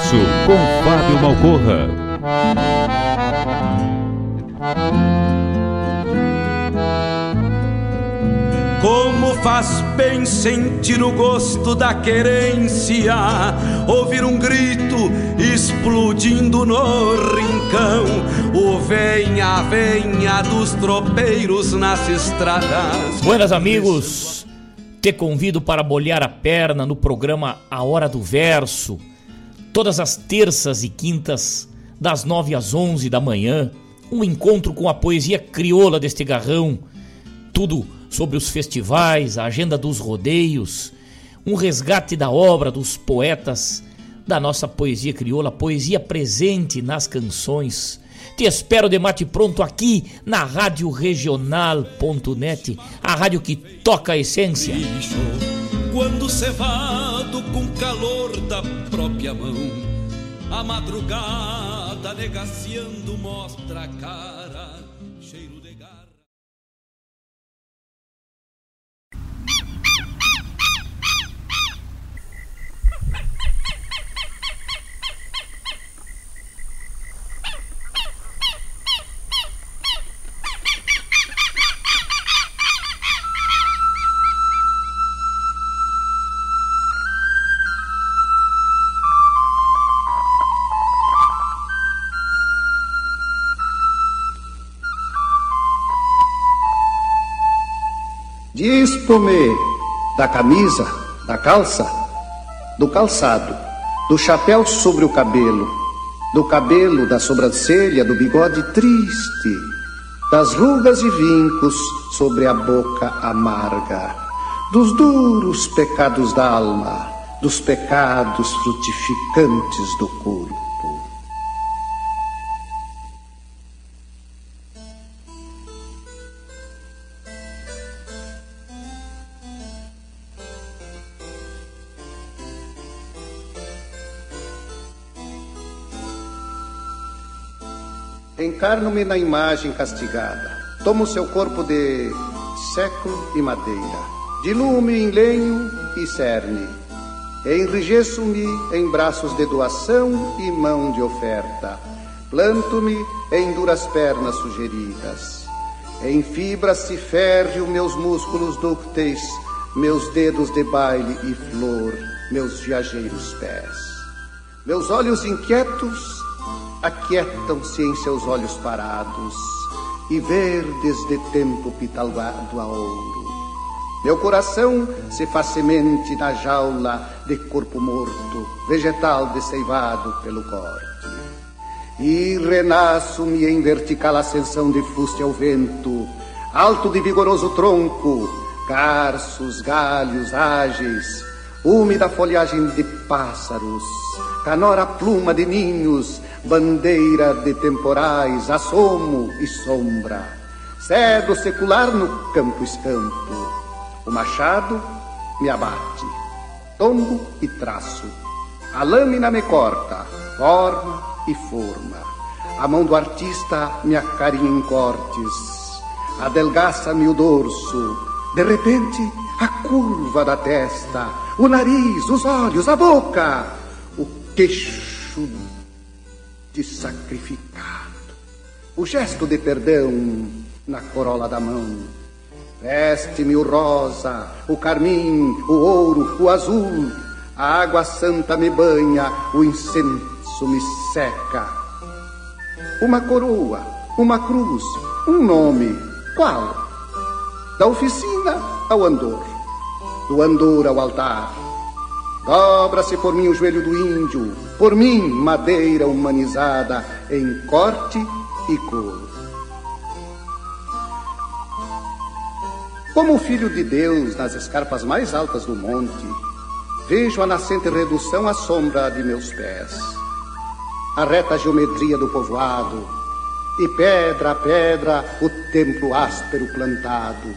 Hora do Verso com Fábio Malcorra. Como faz bem sentir o gosto da querência, ouvir um grito explodindo no rincão, o venha, venha dos tropeiros nas estradas. Buenas amigos, te convido para bolhar a perna no programa A Hora do Verso, todas as terças e quintas, das nove às onze da manhã, um encontro com a poesia crioula deste garrão, tudo sobre os festivais, a agenda dos rodeios, um resgate da obra dos poetas da nossa poesia crioula, poesia presente nas canções te espero de mate pronto aqui na Rádio Regional.net, a rádio que toca a essência. Quando cevado com calor da própria mão, a madrugada negaciando mostra a cara, Disto-me da camisa, da calça, do calçado, do chapéu sobre o cabelo, do cabelo, da sobrancelha, do bigode triste, das rugas e vincos sobre a boca amarga, dos duros pecados da alma, dos pecados frutificantes do corpo. Encarno-me na imagem castigada. Tomo seu corpo de século e madeira. Diluo-me em lenho e cerne. Enrijeço-me em braços de doação e mão de oferta. Planto-me em duras pernas sugeridas. Em fibras se férreo meus músculos dúcteis, meus dedos de baile e flor, meus viajeiros pés. Meus olhos inquietos aquietam-se em seus olhos parados e verdes de tempo pitalado a ouro. Meu coração se faz semente na jaula de corpo morto, vegetal desseivado pelo corte. E renasço-me em vertical ascensão de fuste ao vento, alto de vigoroso tronco, carços, galhos ágeis, úmida folhagem de pássaros, canora pluma de ninhos, bandeira de temporais, assomo e sombra, cedro secular no campo escampo. O machado me abate, tombo e traço, a lâmina me corta, forma e forma. A mão do artista me acarinha em cortes, adelgaça-me o dorso. De repente, a curva da testa, o nariz, os olhos, a boca, o queixo de sacrificado, o gesto de perdão na corola da mão. Veste-me o rosa, o carmim, o ouro, o azul, a água santa me banha, o incenso me seca. Uma coroa, uma cruz, um nome, qual? Da oficina ao andor, do andor ao altar. Dobra-se por mim o joelho do índio, por mim madeira humanizada em corte e cor. Como filho de Deus nas escarpas mais altas do monte, vejo a nascente redução à sombra de meus pés, a reta geometria do povoado, e pedra a pedra o templo áspero plantado,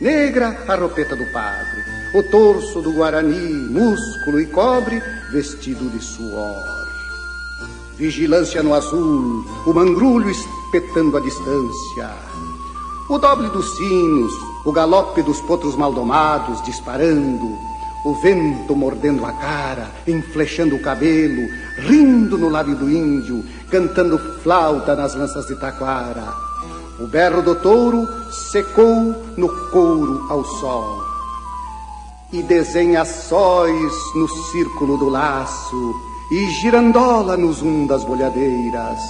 negra a ropeta do padre, o torso do Guarani, músculo e cobre, vestido de suor. Vigilância no azul, o mangrulho espetando a distância, o doble dos sinos, o galope dos potros maldomados disparando, o vento mordendo a cara, enflechando o cabelo, rindo no lábio do índio, cantando flauta nas lanças de taquara. O berro do touro secou no couro ao sol e desenha sóis no círculo do laço e girandola no zum das bolhadeiras.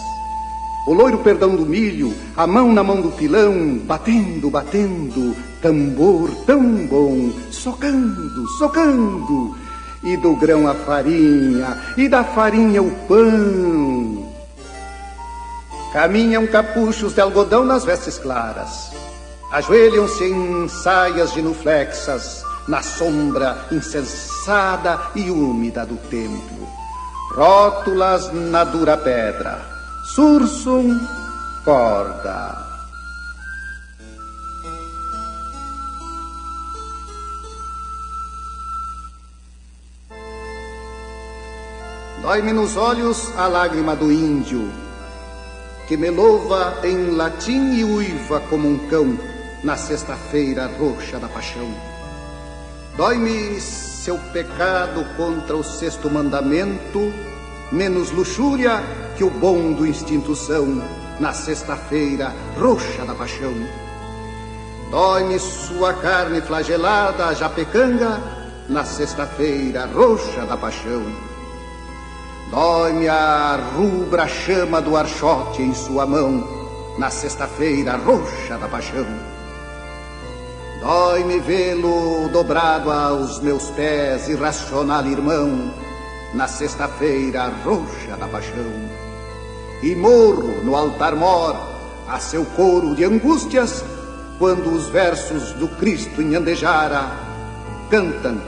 O loiro perdão do milho, a mão na mão do pilão, batendo, batendo, tambor tão bom, socando, socando, e do grão a farinha, e da farinha o pão. Caminham capuchos de algodão nas vestes claras, ajoelham-se em saias genuflexas, na sombra insensada e úmida do templo. Rótulas na dura pedra, sursum corda. Dói-me nos olhos a lágrima do índio, que me louva em latim e uiva como um cão na sexta-feira roxa da paixão. Dói-me seu pecado contra o sexto mandamento, menos luxúria que o bom do instinto são na sexta-feira roxa da paixão. Dói-me sua carne flagelada, japecanga, na sexta-feira roxa da paixão. Dói-me a rubra chama do archote em sua mão, na sexta-feira roxa da paixão. Dói-me vê-lo dobrado aos meus pés, irracional irmão, na sexta-feira roxa da paixão. E morro no altar mor a seu coro de angústias, quando os versos do Cristo em Andejara cantam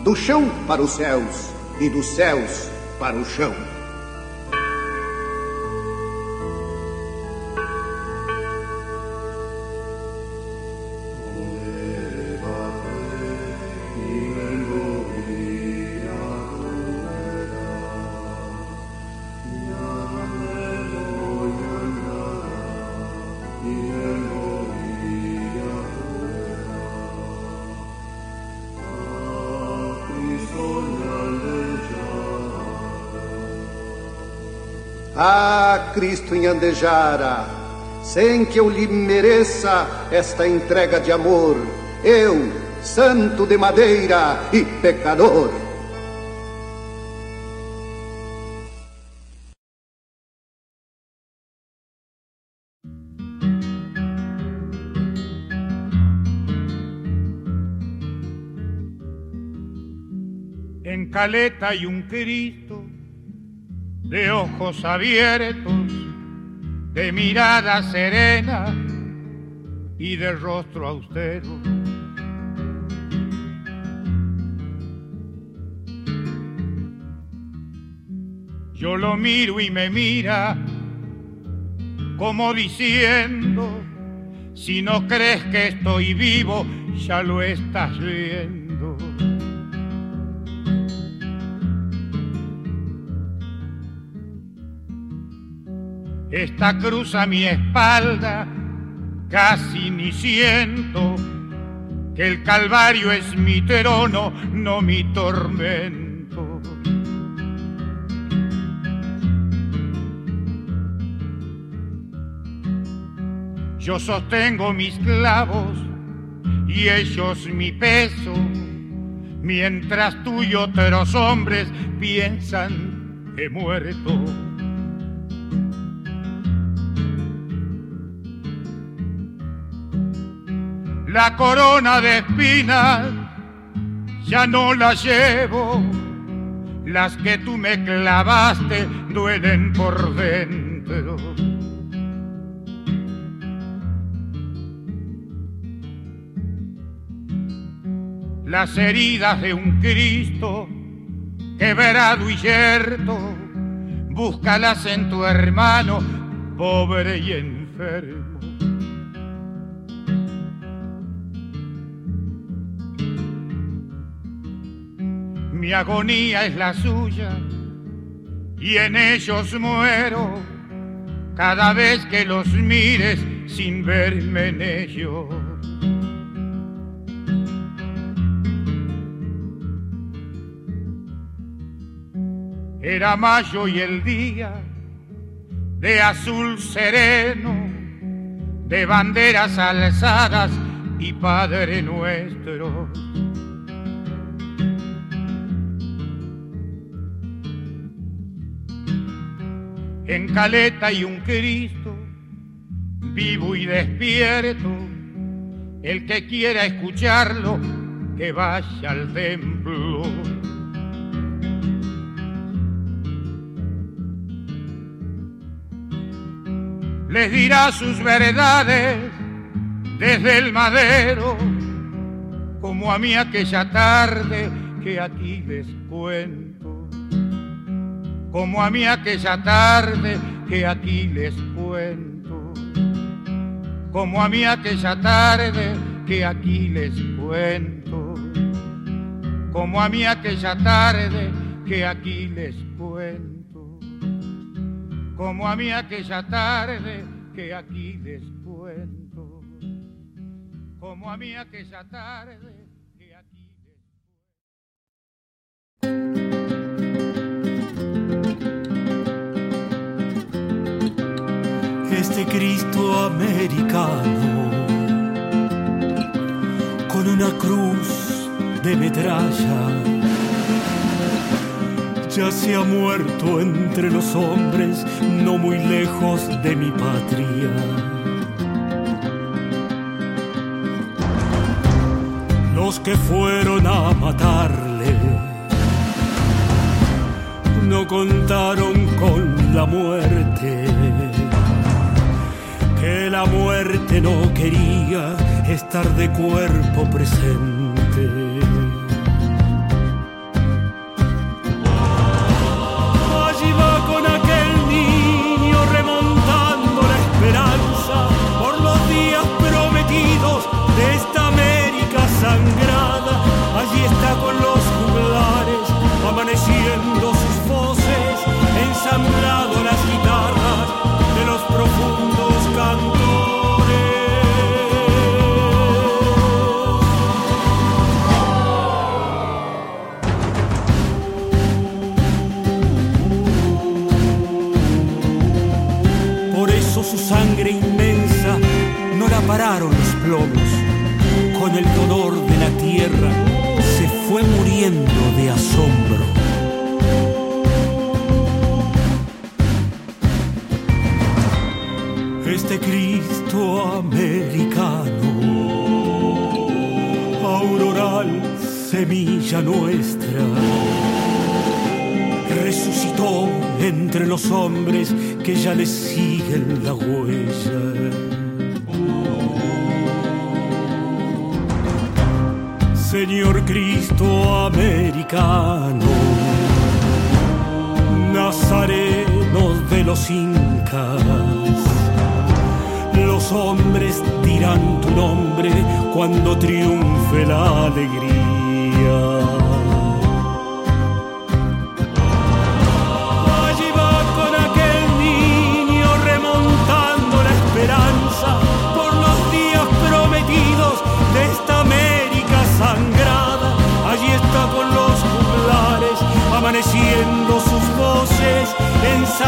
do chão para os céus e dos céus para o chão. Cristo em Andejara, sem que eu lhe mereça esta entrega de amor, eu, santo de madeira e pecador. En Caleta hay un Cristo de ojos abiertos, de mirada serena y de rostro austero. Yo lo miro y me mira como diciendo, si no crees que estoy vivo, ya lo estás viendo. Esta cruza mi espalda, casi ni siento que el Calvario es mi trono, no mi tormento. Yo sostengo mis clavos y ellos mi peso, mientras tú y otros hombres piensan que muerto. La corona de espinas ya no la llevo, las que tú me clavaste duelen por dentro. las heridas de un Cristo quebrado y yerto, búscalas en tu hermano, pobre y enfermo. Mi agonía es la suya y en ellos muero cada vez que los mires sin verme en ellos. Era mayo y el día de azul sereno, de banderas alzadas y Padre nuestro. En Caleta y un Cristo, vivo y despierto, el que quiera escucharlo, que vaya al templo. les dirá sus verdades desde el madero, como a mí aquella tarde que aquí les cuento, como a mí aquella tarde que aquí les cuento, como a mí aquella tarde que aquí les cuento, como a mí aquella tarde que aquí les cuento. Como a mí aquella tarde que aquí les cuento, como a mí aquella tarde Cristo americano, con una cruz de metralla ya se ha muerto entre los hombres, no muy lejos de mi patria. Los que fueron a matarle no contaron con la muerte, que la muerte no quería estar de cuerpo presente. Allí va con aquel niño remontando la esperanza por los días prometidos de esta América sangrada. Allí está con los juglares amaneciendo sus voces ensambladas el dolor de la tierra se fue muriendo de asombro. Este Cristo americano, auroral, semilla nuestra, resucitó entre los hombres que ya le siguen la huella Señor Cristo americano, nazarenos de los incas. Los hombres dirán tu nombre cuando triunfe la alegría.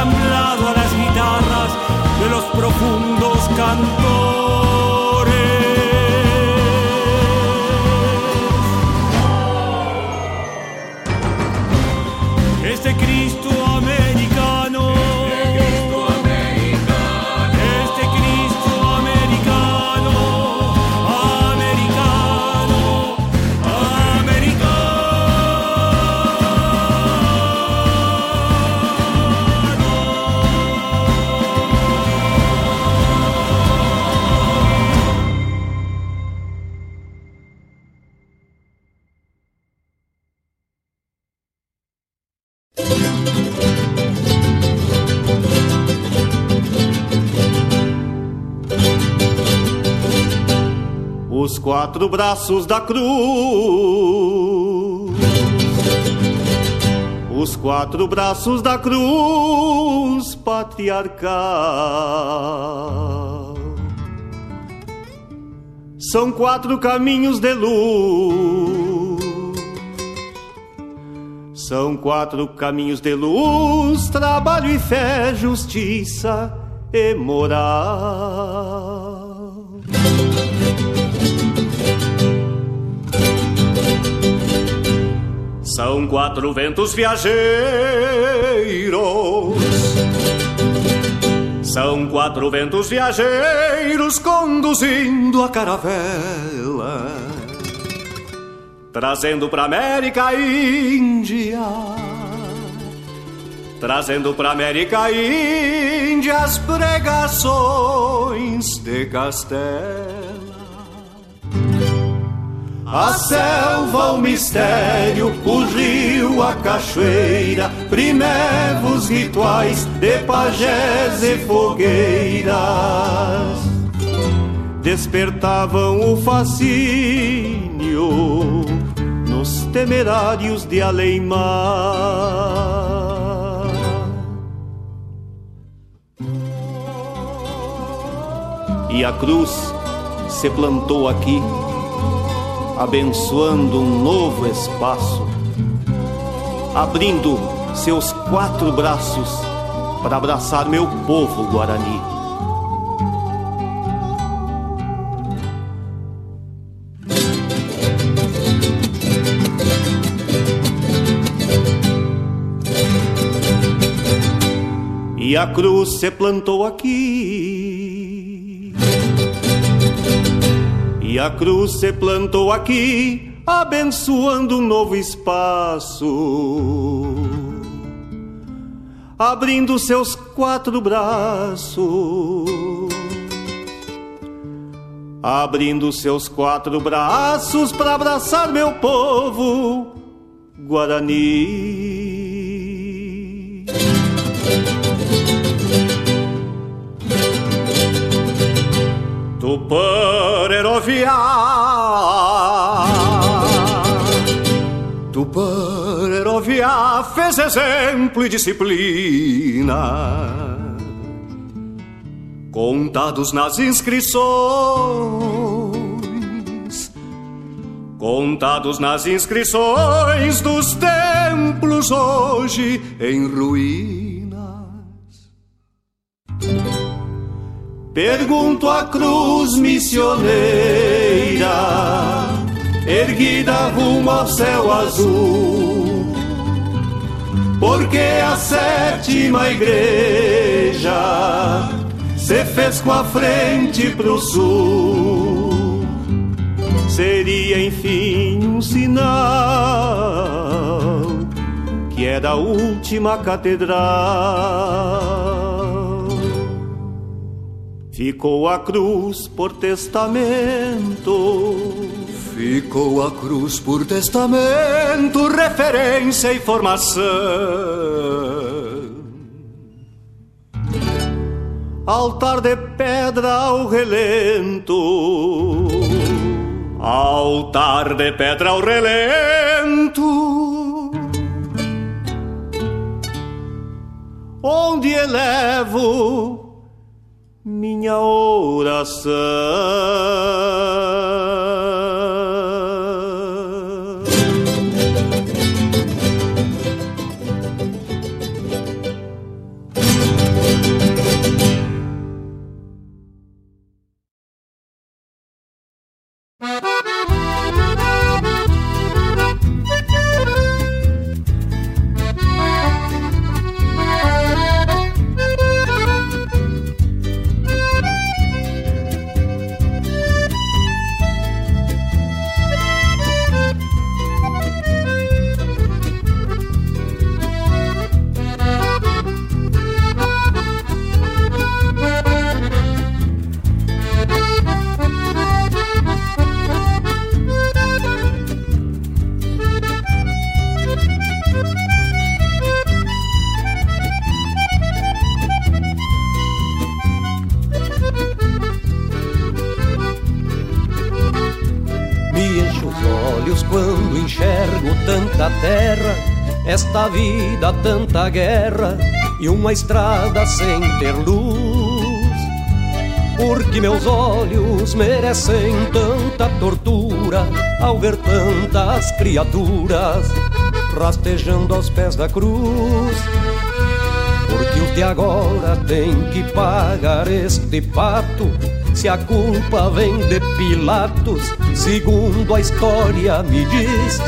Ensamblado a las guitarras de los profundos cantores. Quatro braços da cruz. Os quatro braços da cruz patriarcal. São quatro caminhos de luz. São quatro caminhos de luz, trabalho e fé, justiça e moral. São quatro ventos viajeiros, são quatro ventos viajeiros conduzindo a caravela, trazendo pra América Índia, trazendo pra América Índia as pregações de Castelo. A selva, o mistério, o rio, a cachoeira, primevos rituais de pajés e fogueiras despertavam o fascínio nos temerários de Aleimar. E a cruz se plantou aqui abençoando um novo espaço, abrindo seus quatro braços para abraçar meu povo guarani. E a cruz se plantou aqui E a cruz se plantou aqui, abençoando um novo espaço, abrindo seus quatro braços, abrindo seus quatro braços para abraçar meu povo Guarani. Pererovia Tu pererovia fez exemplo e disciplina. Contados nas inscrições. Contados nas inscrições dos templos hoje em ruínas Pergunto à cruz missioneira, erguida rumo ao céu azul, porque a sétima igreja se fez com a frente pro sul. Seria enfim um sinal que é da última catedral Ficou a cruz por testamento. Ficou a cruz por testamento, referência e formação. Altar de pedra ao relento. Altar de pedra ao relento. Onde elevo minha oração. Esta vida tanta guerra e uma estrada sem ter luz. Porque meus olhos merecem tanta tortura ao ver tantas criaturas rastejando aos pés da cruz. Porque os de agora têm que pagar este pato se a culpa vem de Pilatos, segundo a história me diz.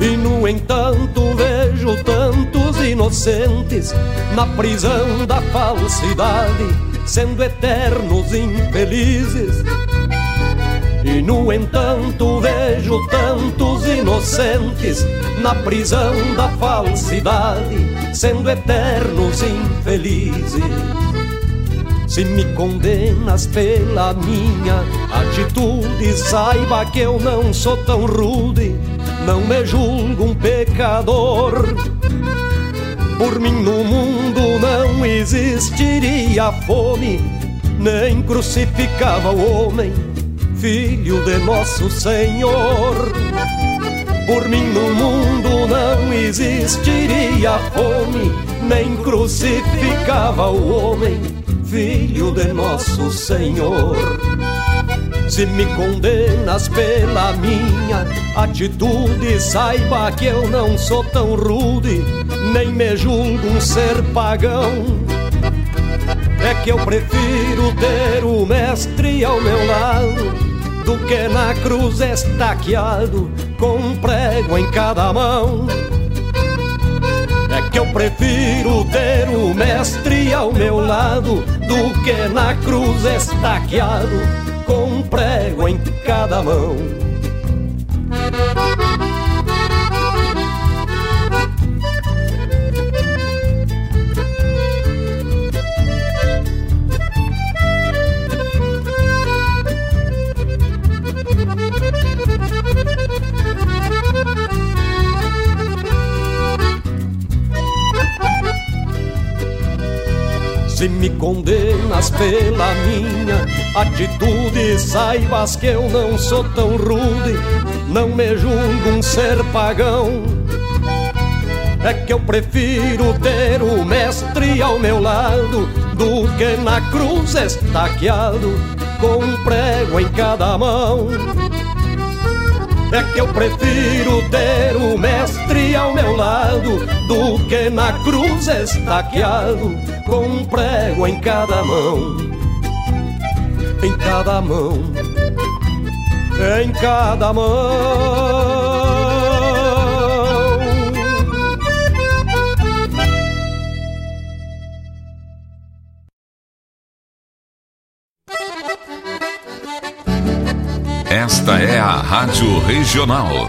E no entanto vejo tantos inocentes na prisão da falsidade, sendo eternos infelizes. E no entanto vejo tantos inocentes na prisão da falsidade, sendo eternos infelizes. Se me condenas pela minha atitude, saiba que eu não sou tão rude não me julgo um pecador. Por mim no mundo não existiria fome, nem crucificava o homem, filho de nosso Senhor. Por mim no mundo não existiria fome, nem crucificava o homem, filho de nosso Senhor. Se me condenas pela minha atitude, saiba que eu não sou tão rude, nem me julgo um ser pagão. É que eu prefiro ter o mestre ao meu lado do que na cruz estaqueado com um prego em cada mão. É que eu prefiro ter o mestre ao meu lado do que na cruz estaqueado com um prego em cada mão. Se me condenas pela minha atitude, saibas que eu não sou tão rude, não me julgo um ser pagão. É que eu prefiro ter o mestre ao meu lado do que na cruz estaqueado com um prego em cada mão. É que eu prefiro ter o mestre ao meu lado do que na cruz estaqueado com um prego em cada mão. Em cada mão, em cada mão. Esta é a Rádio Regional.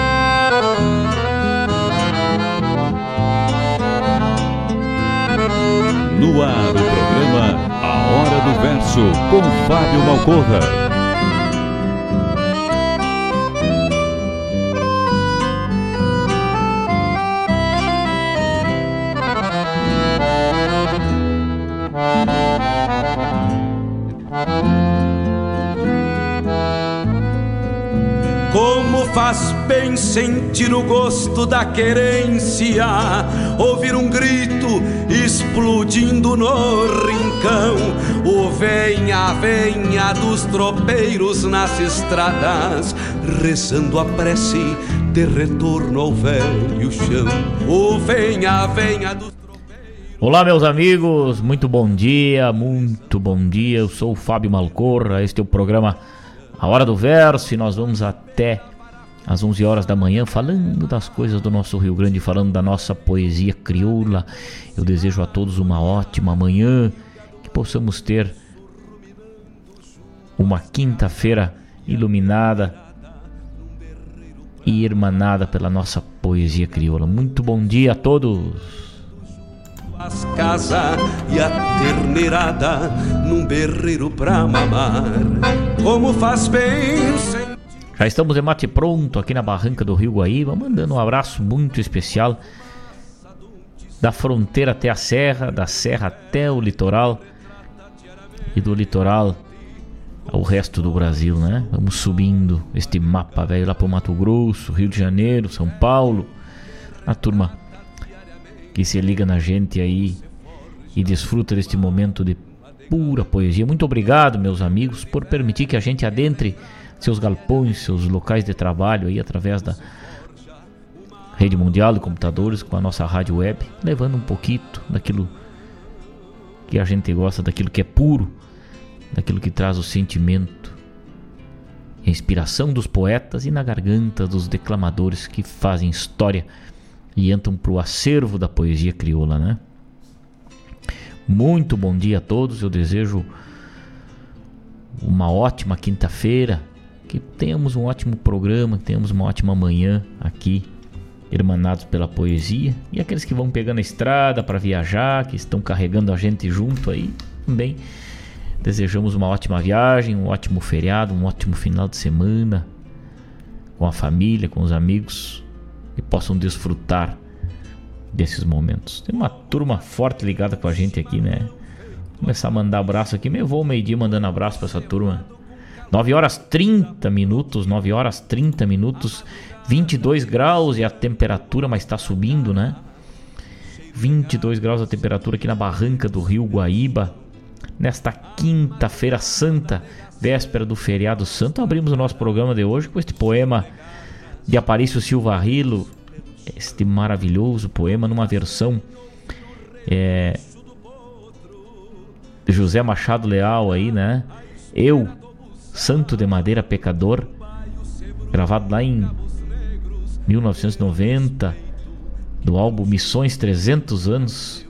No ar, o programa A Hora do Verso, com Fábio Malcorra. faz bem sentir o gosto da querência, ouvir um grito explodindo no rincão, o venha, venha dos tropeiros nas estradas, rezando a prece de retorno ao velho chão, o venha, venha dos Olá, meus amigos, muito bom dia, muito bom dia. Eu sou o Fábio Malcorra. Este é o programa A Hora do Verso e nós vamos até às 11 horas da manhã, falando das coisas do nosso Rio Grande, falando da nossa poesia crioula. Eu desejo a todos uma ótima manhã, que possamos ter uma quinta-feira iluminada e irmanada pela nossa poesia crioula. Muito bom dia a todos. As casa e a terneirada num berreiro pra mamar, como faz bem já estamos de mate pronto aqui na barranca do Rio Guaíba, mandando um abraço muito especial da fronteira até a serra, da serra até o litoral e do litoral ao resto do Brasil, né? Vamos subindo este mapa velho lá para o Mato Grosso, Rio de Janeiro, São Paulo, a turma que se liga na gente aí e desfruta deste momento de pura poesia. Muito obrigado, meus amigos, por permitir que a gente adentre seus galpões, seus locais de trabalho aí através da rede mundial de computadores com a nossa rádio web, levando um pouquinho daquilo que a gente gosta, daquilo que é puro, daquilo que traz o sentimento, a inspiração dos poetas e na garganta dos declamadores que fazem história e entram para o acervo da poesia crioula, né? Muito bom dia a todos, eu desejo uma ótima quinta-feira, que tenhamos um ótimo programa, que tenhamos uma ótima manhã aqui, irmanados pela poesia. E aqueles que vão pegando a estrada para viajar, que estão carregando a gente junto aí, também desejamos uma ótima viagem, um ótimo feriado, um ótimo final de semana, com a família, com os amigos e possam desfrutar desses momentos. Tem uma turma forte ligada com a gente aqui, né? Vou começar a mandar abraço aqui. Me vou meio-dia mandando abraço para essa turma. 9 horas 30 minutos, 9 horas 30 minutos, 22 graus e a temperatura, mas está subindo, né? 22 graus a temperatura aqui na barranca do Rio Guaíba. Nesta quinta-feira santa, véspera do feriado santo, abrimos o nosso programa de hoje com este poema de Aparício Silva Rilo, este maravilhoso poema numa versão é, José Machado Leal aí, né? Eu, Santo de Madeira Pecador, gravado lá em 1990, do álbum Missões 300 anos.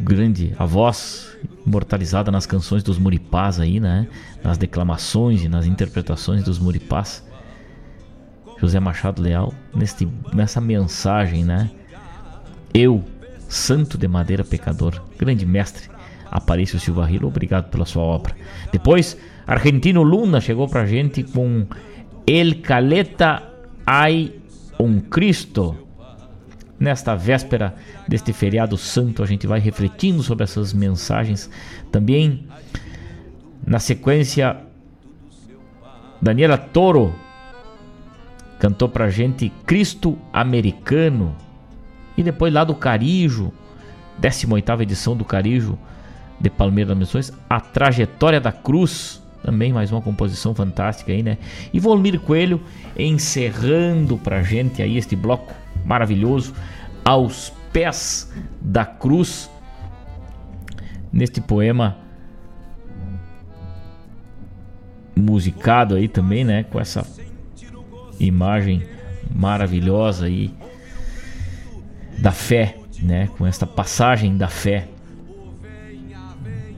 Grande, a voz imortalizada nas canções dos Muripás aí, né? Nas declamações e nas interpretações dos Muripás. José Machado Leal, neste, nessa mensagem, né? Eu, santo de madeira pecador, grande mestre, Aparício Silva Rilo, obrigado pela sua obra. Depois, Argentino Luna chegou pra gente com El Caleta Ai um Cristo. Nesta véspera deste feriado santo, a gente vai refletindo sobre essas mensagens. Também, na sequência, Daniela Toro cantou pra gente Cristo Americano. E depois lá do Carijo, 18 edição do Carijo de Palmeira das Missões, A Trajetória da Cruz também mais uma composição fantástica aí, né? E Volmir Coelho encerrando pra gente aí este bloco maravilhoso aos pés da cruz neste poema musicado aí também, né, com essa imagem maravilhosa aí da fé, né, com esta passagem da fé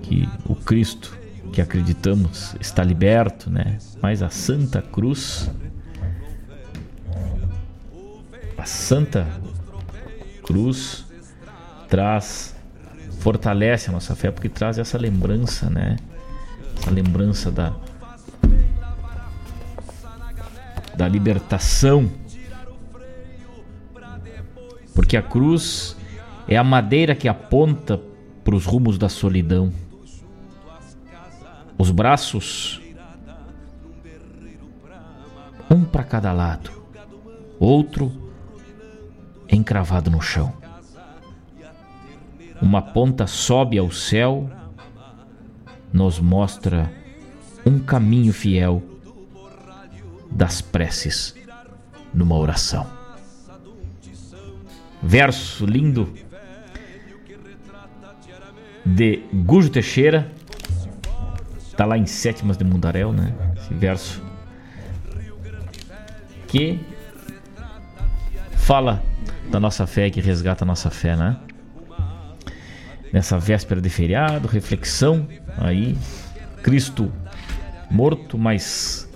que o Cristo que acreditamos está liberto, né? Mas a Santa Cruz, a Santa Cruz traz, fortalece a nossa fé porque traz essa lembrança, né? Essa lembrança da da libertação. Porque a cruz é a madeira que aponta para os rumos da solidão os braços, um para cada lado, outro encravado no chão. Uma ponta sobe ao céu, nos mostra um caminho fiel das preces numa oração. Verso lindo de Gujo Teixeira Tá lá em Sétimas de Mundaréu, né? Esse verso. Que fala da nossa fé, que resgata a nossa fé, né? Nessa véspera de feriado, reflexão aí. Cristo morto, mas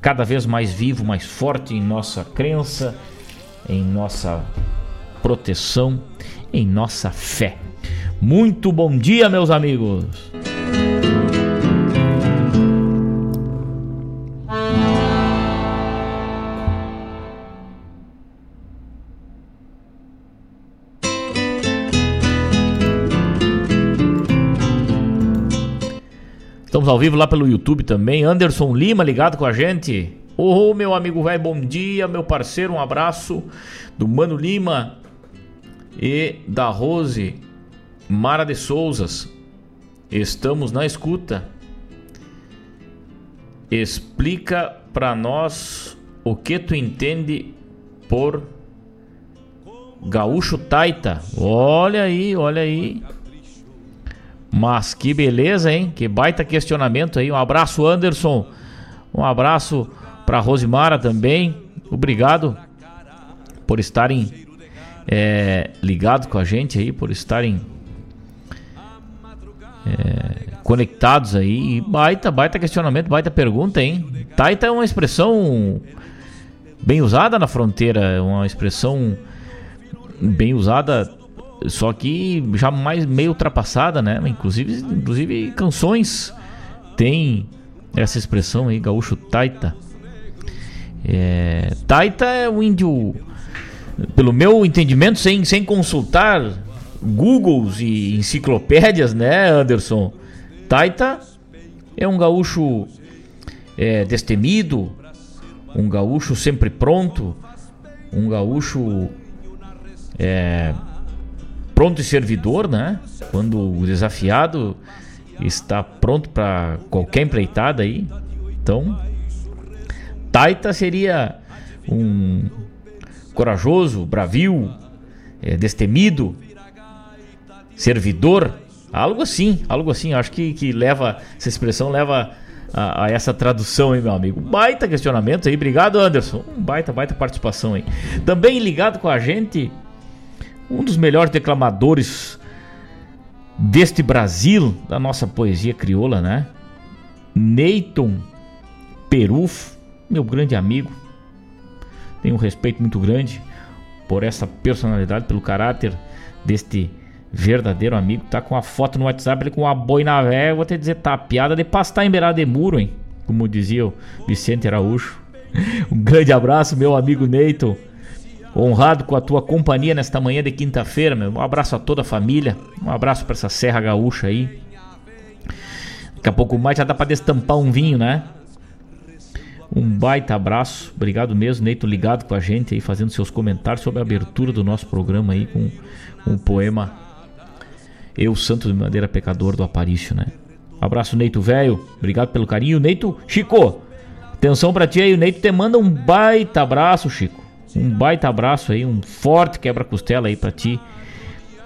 cada vez mais vivo, mais forte em nossa crença, em nossa proteção, em nossa fé. Muito bom dia, meus amigos! Estamos ao vivo lá pelo YouTube também. Anderson Lima ligado com a gente. Ô, oh, meu amigo velho, bom dia, meu parceiro, um abraço do Mano Lima e da Rose Mara de Souzas. Estamos na escuta. Explica para nós o que tu entende por gaúcho taita. Olha aí, olha aí. Mas que beleza, hein? Que baita questionamento aí. Um abraço, Anderson. Um abraço para Rosimara também. Obrigado por estarem é, ligados com a gente aí, por estarem é, conectados aí. baita, baita questionamento, baita pergunta, hein? Taita é uma expressão bem usada na fronteira, uma expressão bem usada só que já mais meio ultrapassada, né? Inclusive, inclusive canções têm essa expressão aí, gaúcho taita. É, taita é o índio, pelo meu entendimento, sem, sem consultar Googles e enciclopédias, né, Anderson? Taita é um gaúcho é, destemido, um gaúcho sempre pronto, um gaúcho é, pronto e servidor, né? Quando o desafiado está pronto para qualquer empreitada aí. Então, Taita seria um corajoso, bravio, é, destemido, servidor, algo assim, algo assim. Acho que, que leva essa expressão leva a, a, essa tradução, hein, meu amigo. Baita questionamento aí, obrigado, Anderson. Um baita, baita participação aí. Também ligado com a gente, um dos melhores declamadores deste Brasil, da nossa poesia crioula, né? Neyton Peruf, meu grande amigo. Tenho um respeito muito grande por essa personalidade, pelo caráter deste verdadeiro amigo. Tá com a foto no WhatsApp, ele com a boina velha. Vou te dizer, tá piada de pastar em beirada de muro, hein? Como dizia o Vicente Araújo. Um grande abraço, meu amigo Neyton. Honrado com a tua companhia nesta manhã de quinta-feira, meu. Um abraço a toda a família. Um abraço para essa Serra Gaúcha aí. Daqui a pouco mais já dá para destampar um vinho, né? Um baita abraço. Obrigado mesmo, Neito, ligado com a gente aí, fazendo seus comentários sobre a abertura do nosso programa aí com um poema Eu, Santo de Madeira Pecador do Aparício, né? Abraço, Neito velho. Obrigado pelo carinho. Neito, Chico, atenção pra ti aí. O Neito te manda um baita abraço, Chico. Um baita abraço aí, um forte quebra-costela aí pra ti.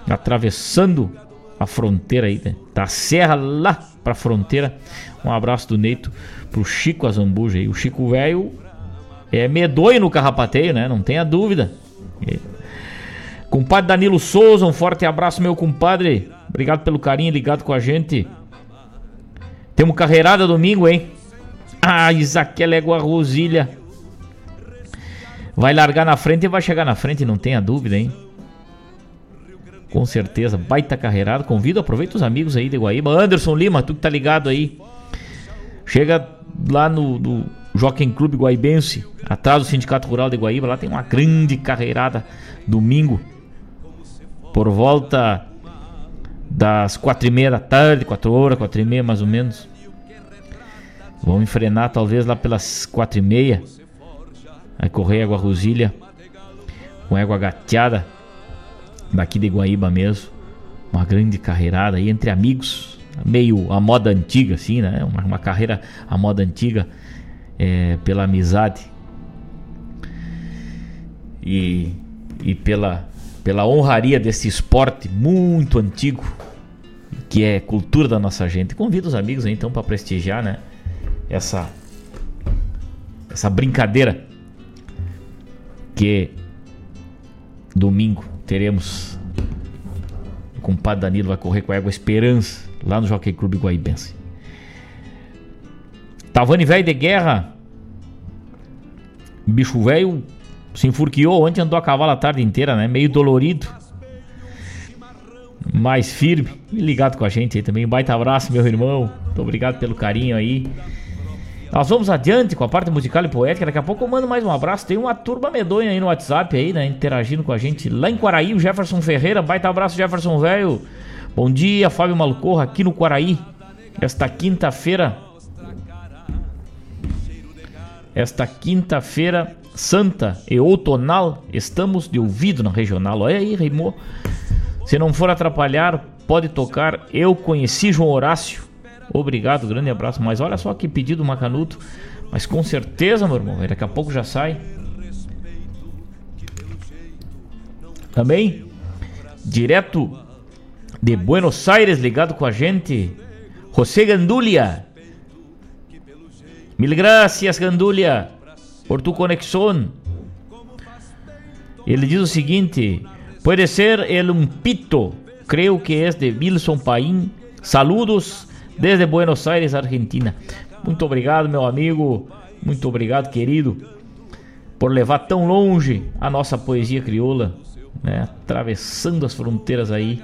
Atravessando a fronteira aí, né? Da serra lá pra fronteira. Um abraço do Neito pro Chico Azambuja aí. O Chico velho é medonho no carrapateio, né? Não tenha dúvida. Compadre Danilo Souza, um forte abraço, meu compadre. Obrigado pelo carinho ligado com a gente. Temos carreirada domingo, hein? Ah, Isaquela Égua Rosilha. Vai largar na frente e vai chegar na frente, não tenha dúvida, hein? Com certeza, baita carreirada. Convido, aproveita os amigos aí de Guaíba. Anderson Lima, tu que tá ligado aí. Chega lá no, no Jockey Clube Guaibense, atrás do Sindicato Rural de Guaíba. Lá tem uma grande carreirada domingo. Por volta das quatro e meia da tarde, quatro horas, quatro e meia mais ou menos. Vamos enfrenar talvez lá pelas quatro e meia. Aí correr água rosilha com égua gateada daqui de Guaíba mesmo. Uma grande carreirada aí entre amigos, meio a moda antiga assim, né? Uma, uma carreira a moda antiga é, pela amizade e, e pela, pela honraria desse esporte muito antigo que é cultura da nossa gente. Convido os amigos aí, então para prestigiar, né? Essa essa brincadeira que domingo teremos o compadre Danilo vai correr com a Égua Esperança lá no Jockey Clube Guaibense. Tavani velho de guerra. Bicho velho se enfurquiou ontem, andou a cavalo a tarde inteira, né? Meio dolorido. Mais firme. E ligado com a gente aí também. Um baita abraço, meu irmão. Muito obrigado pelo carinho aí. Nós vamos adiante com a parte musical e poética. Daqui a pouco eu mando mais um abraço. Tem uma turma medonha aí no WhatsApp aí, né? Interagindo com a gente. Lá em Quaraí, o Jefferson Ferreira. Baita abraço, Jefferson velho. Bom dia, Fábio Malucorra, aqui no Quaraí. Esta quinta-feira. Esta quinta-feira santa e outonal, estamos de ouvido na regional. Olha aí, rimou. Se não for atrapalhar, pode tocar. Eu conheci João Horácio Obrigado, grande abraço. Mas olha só que pedido macanuto. Mas com certeza, meu irmão, daqui a pouco já sai. Também, direto de Buenos Aires, ligado com a gente, José Gandulia. Mil gracias, Gandulia, por tu conexão. Ele diz o seguinte: pode ser el um pito, creio que é de Wilson Paim. Saludos desde Buenos Aires, Argentina. Muito obrigado, meu amigo. Muito obrigado, querido, por levar tão longe a nossa poesia crioula, né? atravessando as fronteiras aí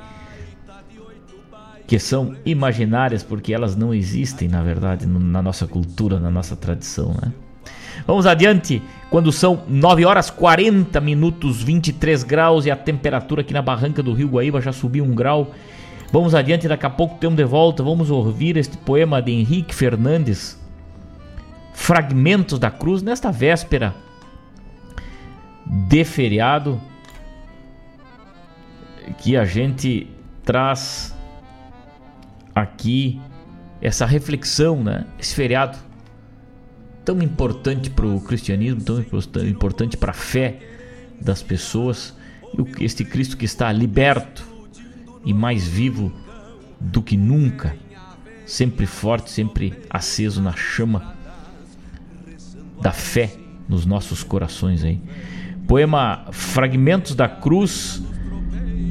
que são imaginárias porque elas não existem, na verdade, na nossa cultura, na nossa tradição, né? Vamos adiante, quando são 9 horas 40 minutos, 23 graus e a temperatura aqui na barranca do Rio Guaíba já subiu um grau. Vamos adiante, daqui a pouco temos de volta, vamos ouvir este poema de Henrique Fernandes, Fragmentos da Cruz, nesta véspera de feriado, que a gente traz aqui essa reflexão, né? Esse feriado tão importante para o cristianismo, tão importante para a fé das pessoas, este Cristo que está liberto e mais vivo do que nunca, sempre forte, sempre aceso na chama da fé nos nossos corações aí. Poema Fragmentos da Cruz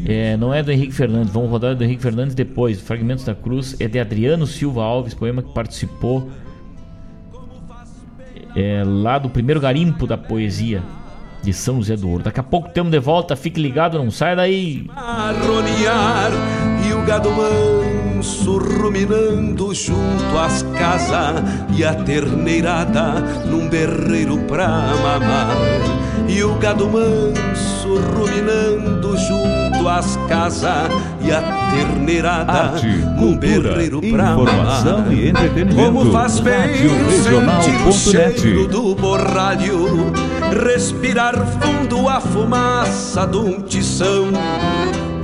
é, não é do Henrique Fernandes, vamos rodar do Henrique Fernandes depois. Fragmentos da Cruz é de Adriano Silva Alves, poema que participou é, lá do primeiro garimpo da poesia de São José do Ouro. Daqui a pouco temos de volta, fique ligado, não sai daí. Arronear e o gado ruminando junto às casas e a terneirada num berreiro pra mamar. E o gado manso ruminando junto às casas e a terneirada Arte, num berreiro pra informação mamar. e entretenimento. Como faz bem sentir o cheiro do borralho, respirar fundo a fumaça de um tição.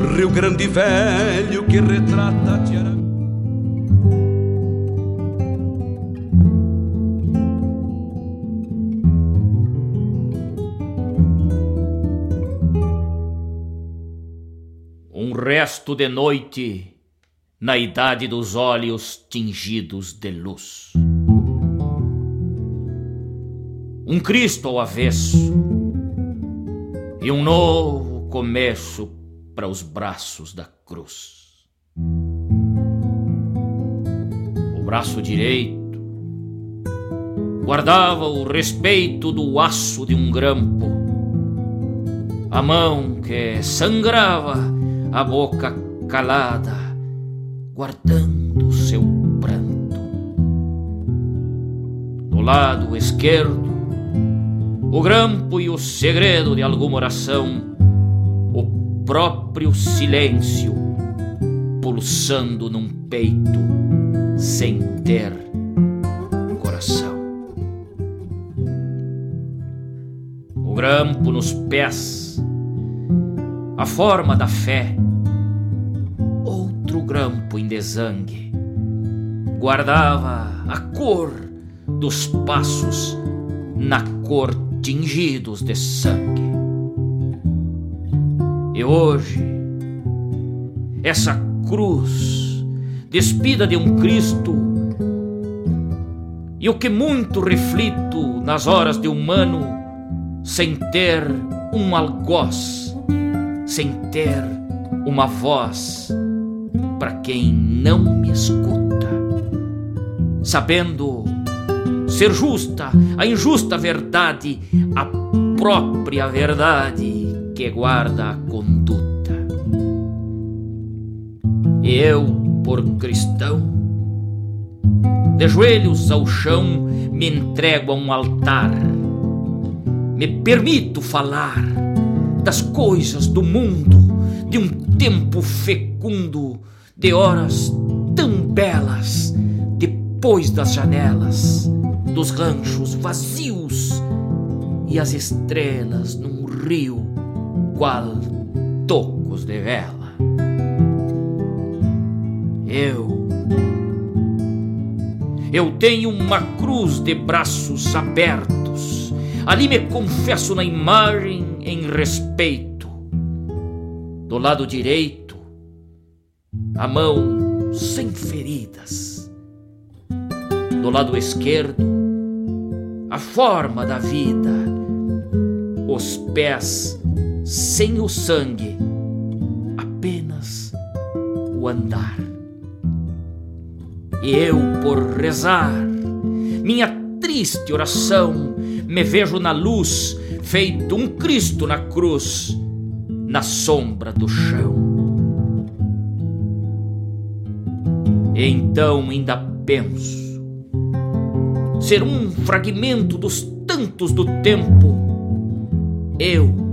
Rio Grande Velho que retrata Tiara. Um resto de noite na idade dos olhos tingidos de luz. Um Cristo ao avesso e um novo começo para os braços da cruz. O braço direito guardava o respeito do aço de um grampo, a mão que sangrava, a boca calada, guardando seu pranto. No lado esquerdo, o grampo e o segredo de alguma oração, próprio silêncio pulsando num peito sem ter coração. O grampo nos pés, a forma da fé, outro grampo em desangue, guardava a cor dos passos na cor tingidos de sangue. E hoje, essa cruz, despida de um Cristo, e o que muito reflito nas horas de humano, sem ter um algoz, sem ter uma voz para quem não me escuta, sabendo ser justa a injusta verdade, a própria verdade que guarda a conduta. E eu, por cristão, de joelhos ao chão, me entrego a um altar, me permito falar das coisas do mundo, de um tempo fecundo, de horas tão belas depois das janelas dos ranchos vazios e as estrelas num rio qual tocos de vela. Eu, eu tenho uma cruz de braços abertos, ali me confesso na imagem em respeito. Do lado direito, a mão sem feridas. Do lado esquerdo, a forma da vida, os pés sem o sangue, apenas o andar. Eu, por rezar, minha triste oração, me vejo na luz, feito um Cristo na cruz, na sombra do chão. Então ainda penso ser um fragmento dos tantos do tempo, eu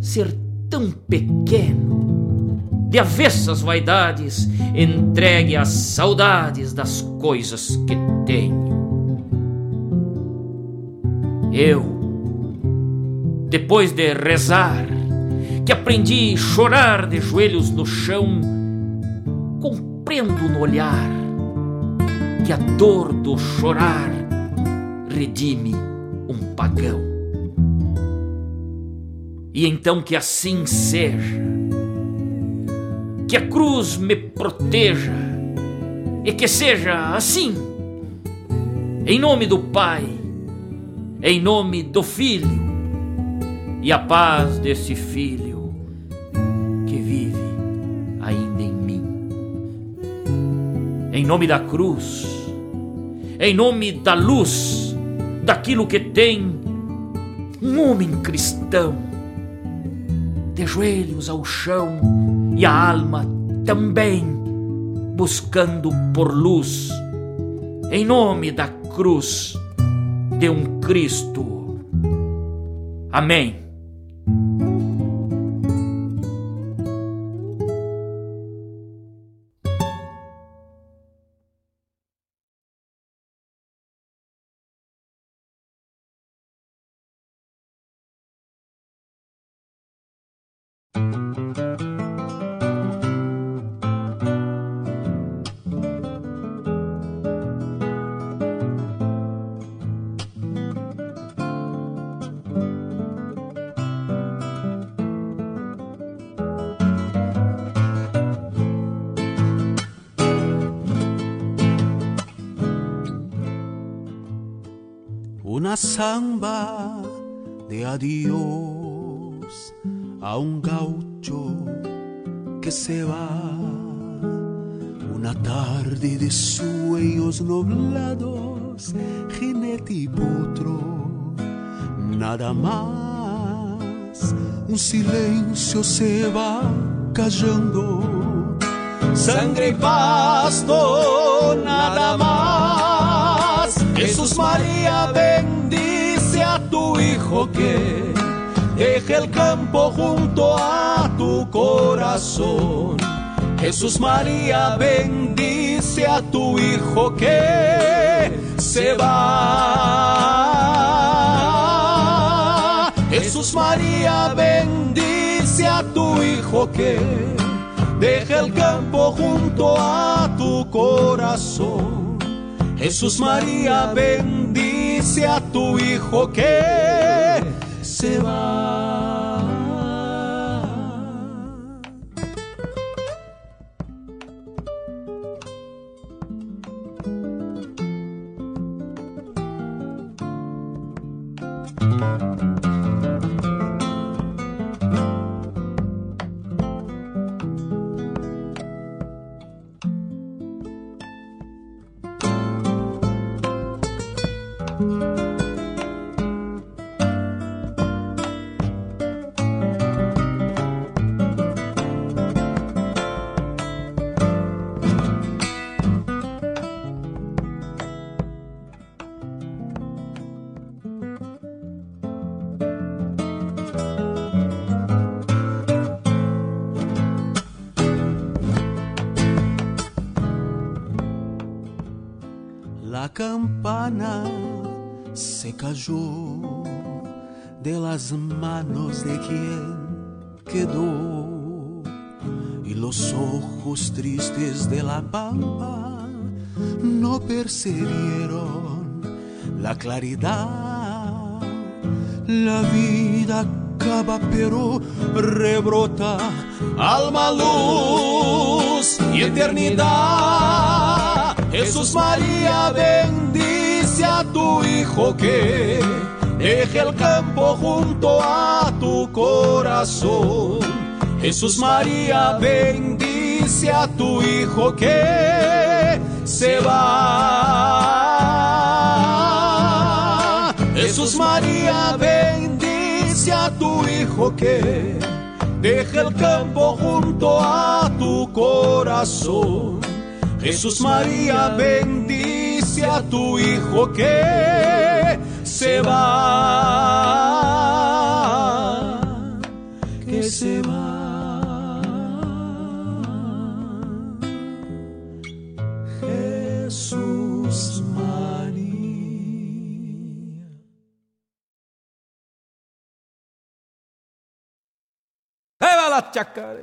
ser tão pequeno, de avessas vaidades, entregue às saudades das coisas que tenho. Eu, depois de rezar, que aprendi chorar de joelhos no chão, compreendo no olhar que a dor do chorar redime um pagão. E então que assim seja, que a cruz me proteja. E que seja assim, em nome do Pai, em nome do Filho e a paz desse Filho que vive ainda em mim. Em nome da cruz, em nome da luz, daquilo que tem um homem cristão, de joelhos ao chão e a alma também buscando por luz, em nome da cruz de um Cristo. Amém. Un gaucho que se va. Una tarde de sueños nublados, jinete y potro, nada más. Un silencio se va callando, sangre y pasto, nada más. Jesús María bendice a tu hijo que deje el campo junto a tu corazón. Jesús María bendice a tu hijo que se va. Jesús María bendice a tu hijo que deje el campo junto a tu corazón. Jesús María bendice a tu hijo que se va. Campana se cayó de las manos de quien quedó y los ojos tristes de la pampa no percibieron la claridad. La vida acaba pero rebrota alma, luz y eternidad. Jesús María bendice a tu hijo que deje el campo junto a tu corazón. Jesús María bendice a tu hijo que se va. Jesús María bendice a tu hijo que deje el campo junto a tu corazón. Jesús María bendice a tu hijo que se va, que se va. Jesús María. ¡Eh, la chacaré!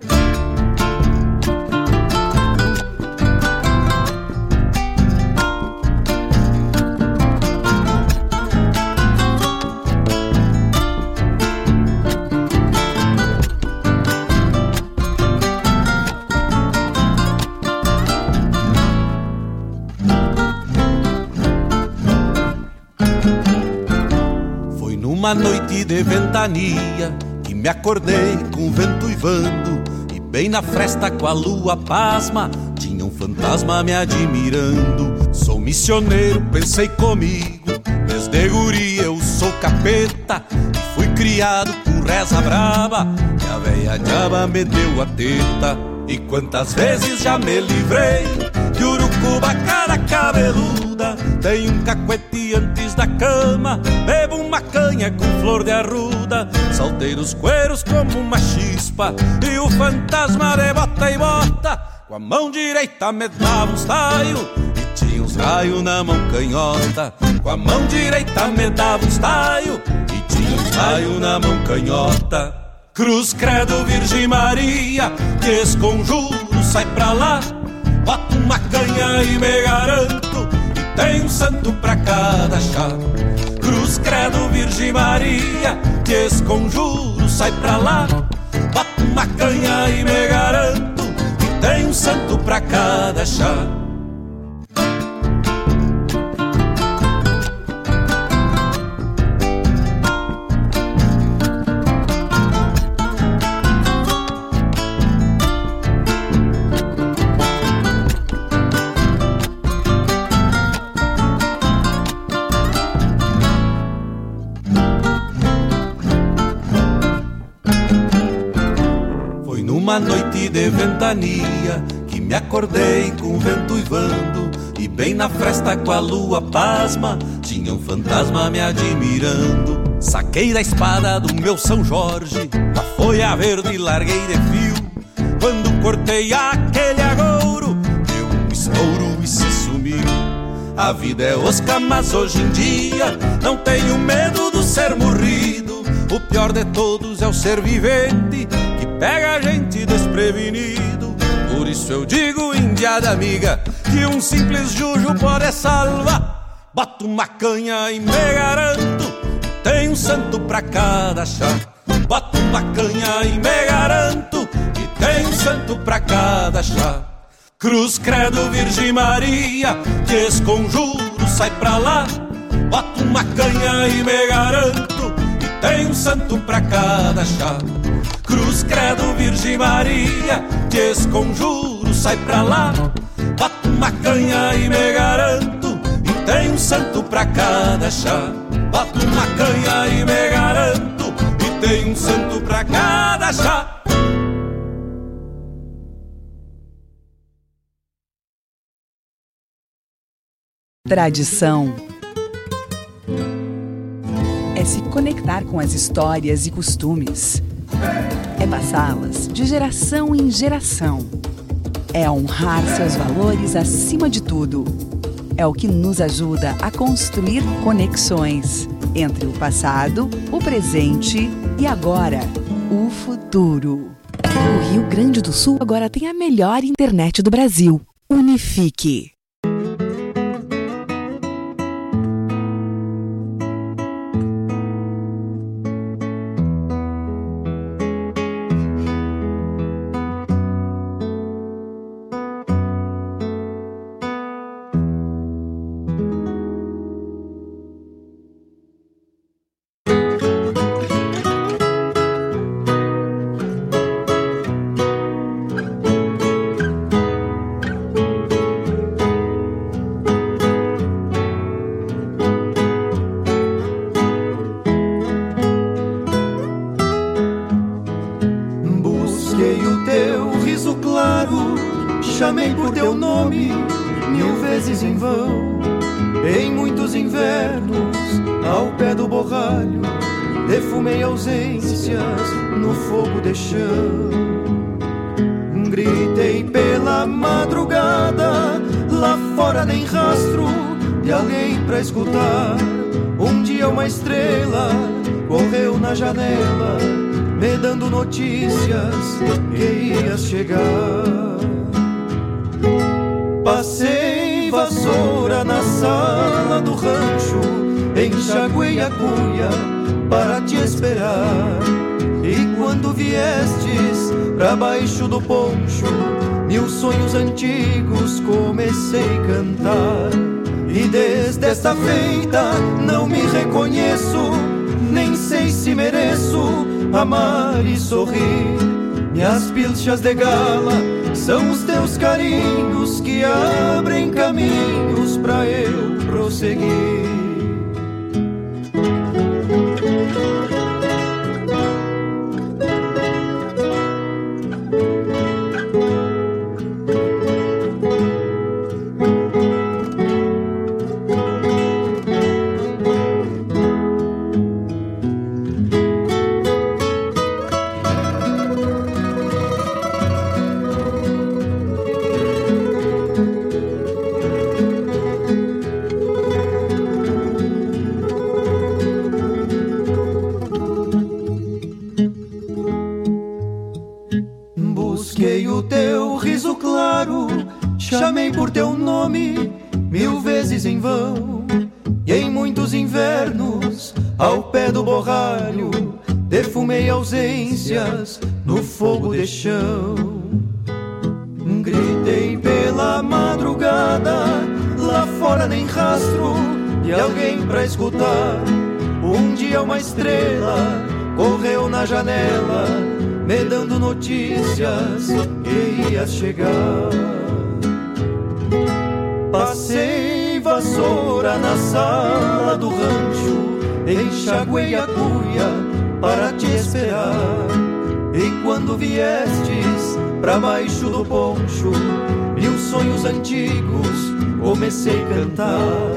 Uma noite de ventania que me acordei com vento uivando E bem na fresta com a lua pasma Tinha um fantasma me admirando. Sou missioneiro, pensei comigo Desde guri eu sou capeta E fui criado com reza braba E a velha diaba me deu a teta. E quantas vezes já me livrei De urucuba cara cabeluda. Tenho um cacuete antes da cama. Bebo uma canha com flor de arruda. Saltei nos cueros como uma chispa. E o fantasma de bota e bota. Com a mão direita me dava uns taio E tinha uns raios na mão canhota. Com a mão direita me dava uns taio E tinha uns raios na mão canhota. Cruz, credo, Virgem Maria. Que esconjuro, sai pra lá Bota uma canha e me garanto E tem um santo pra cada chá. Cruz, credo, Virgem Maria Te esconjuro, sai pra lá. Bota uma canha e me garanto Que tem um santo pra cada chá Uma noite de ventania que me acordei com vento uivando E bem na fresta com a lua pasma tinha um fantasma me admirando. Saquei da espada do meu São Jorge, a folha verde e larguei de fio. Quando cortei aquele agouro, deu um estouro e se sumiu. A vida é osca, mas hoje em dia não tenho medo do ser morrido. O pior de todos é o ser vivente pega a gente desprevenido. Por isso eu digo, indiada amiga, que um simples jujo pode salvar. Boto uma canha e me garanto, tem um santo pra cada chá. Boto uma canha e me garanto, que tem um santo pra cada chá. Cruz, credo, Virgem Maria, que esconjuro sai pra lá. Boto uma canha e me garanto, que tem um santo pra cada chá. Cruz, credo, Virgem Maria, te esconjuro, sai pra lá. Bato uma canha e me garanto, e tem um santo pra cada chá. Bato uma canha e me garanto, e tem um santo pra cada chá. Tradição é se conectar com as histórias e costumes é passá-las de geração em geração. É honrar seus valores acima de tudo. É o que nos ajuda a construir conexões entre o passado, o presente e agora, o futuro. O Rio Grande do Sul agora tem a melhor internet do Brasil. Unifique. De gala são os teus carinhos que abrem caminhos sala do rancho, enxaguei a cuia para te esperar. E quando viestes pra baixo do poncho, mil sonhos antigos comecei a cantar.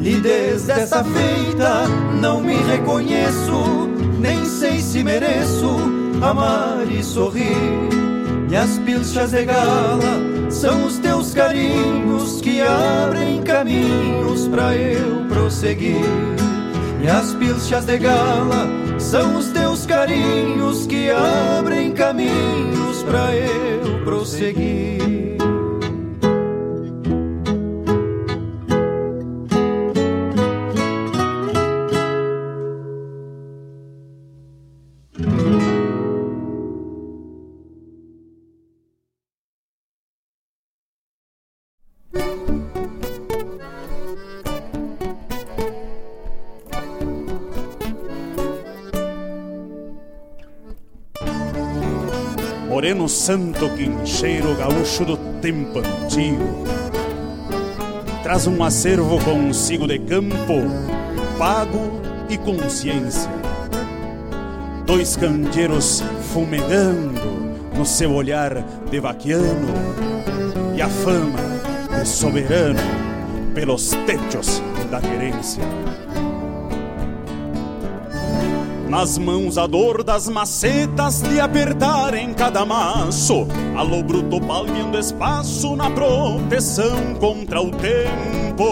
E desde essa feita não me reconheço, nem sei se mereço amar e sorrir. Minhas pilchas de gala são os teus carinhos que abrem caminhos pra eu prosseguir. Minhas pilchas de gala são os teus carinhos que abrem caminhos pra eu prosseguir. Santo quincheiro gaúcho do tempo antigo. Traz um acervo consigo de campo, pago e consciência Dois candeeiros fumegando no seu olhar de vaquiano E a fama de soberano pelos techos da querência nas mãos a dor das macetas de apertar em cada maço. Alô bruto palmeando espaço na proteção contra o tempo.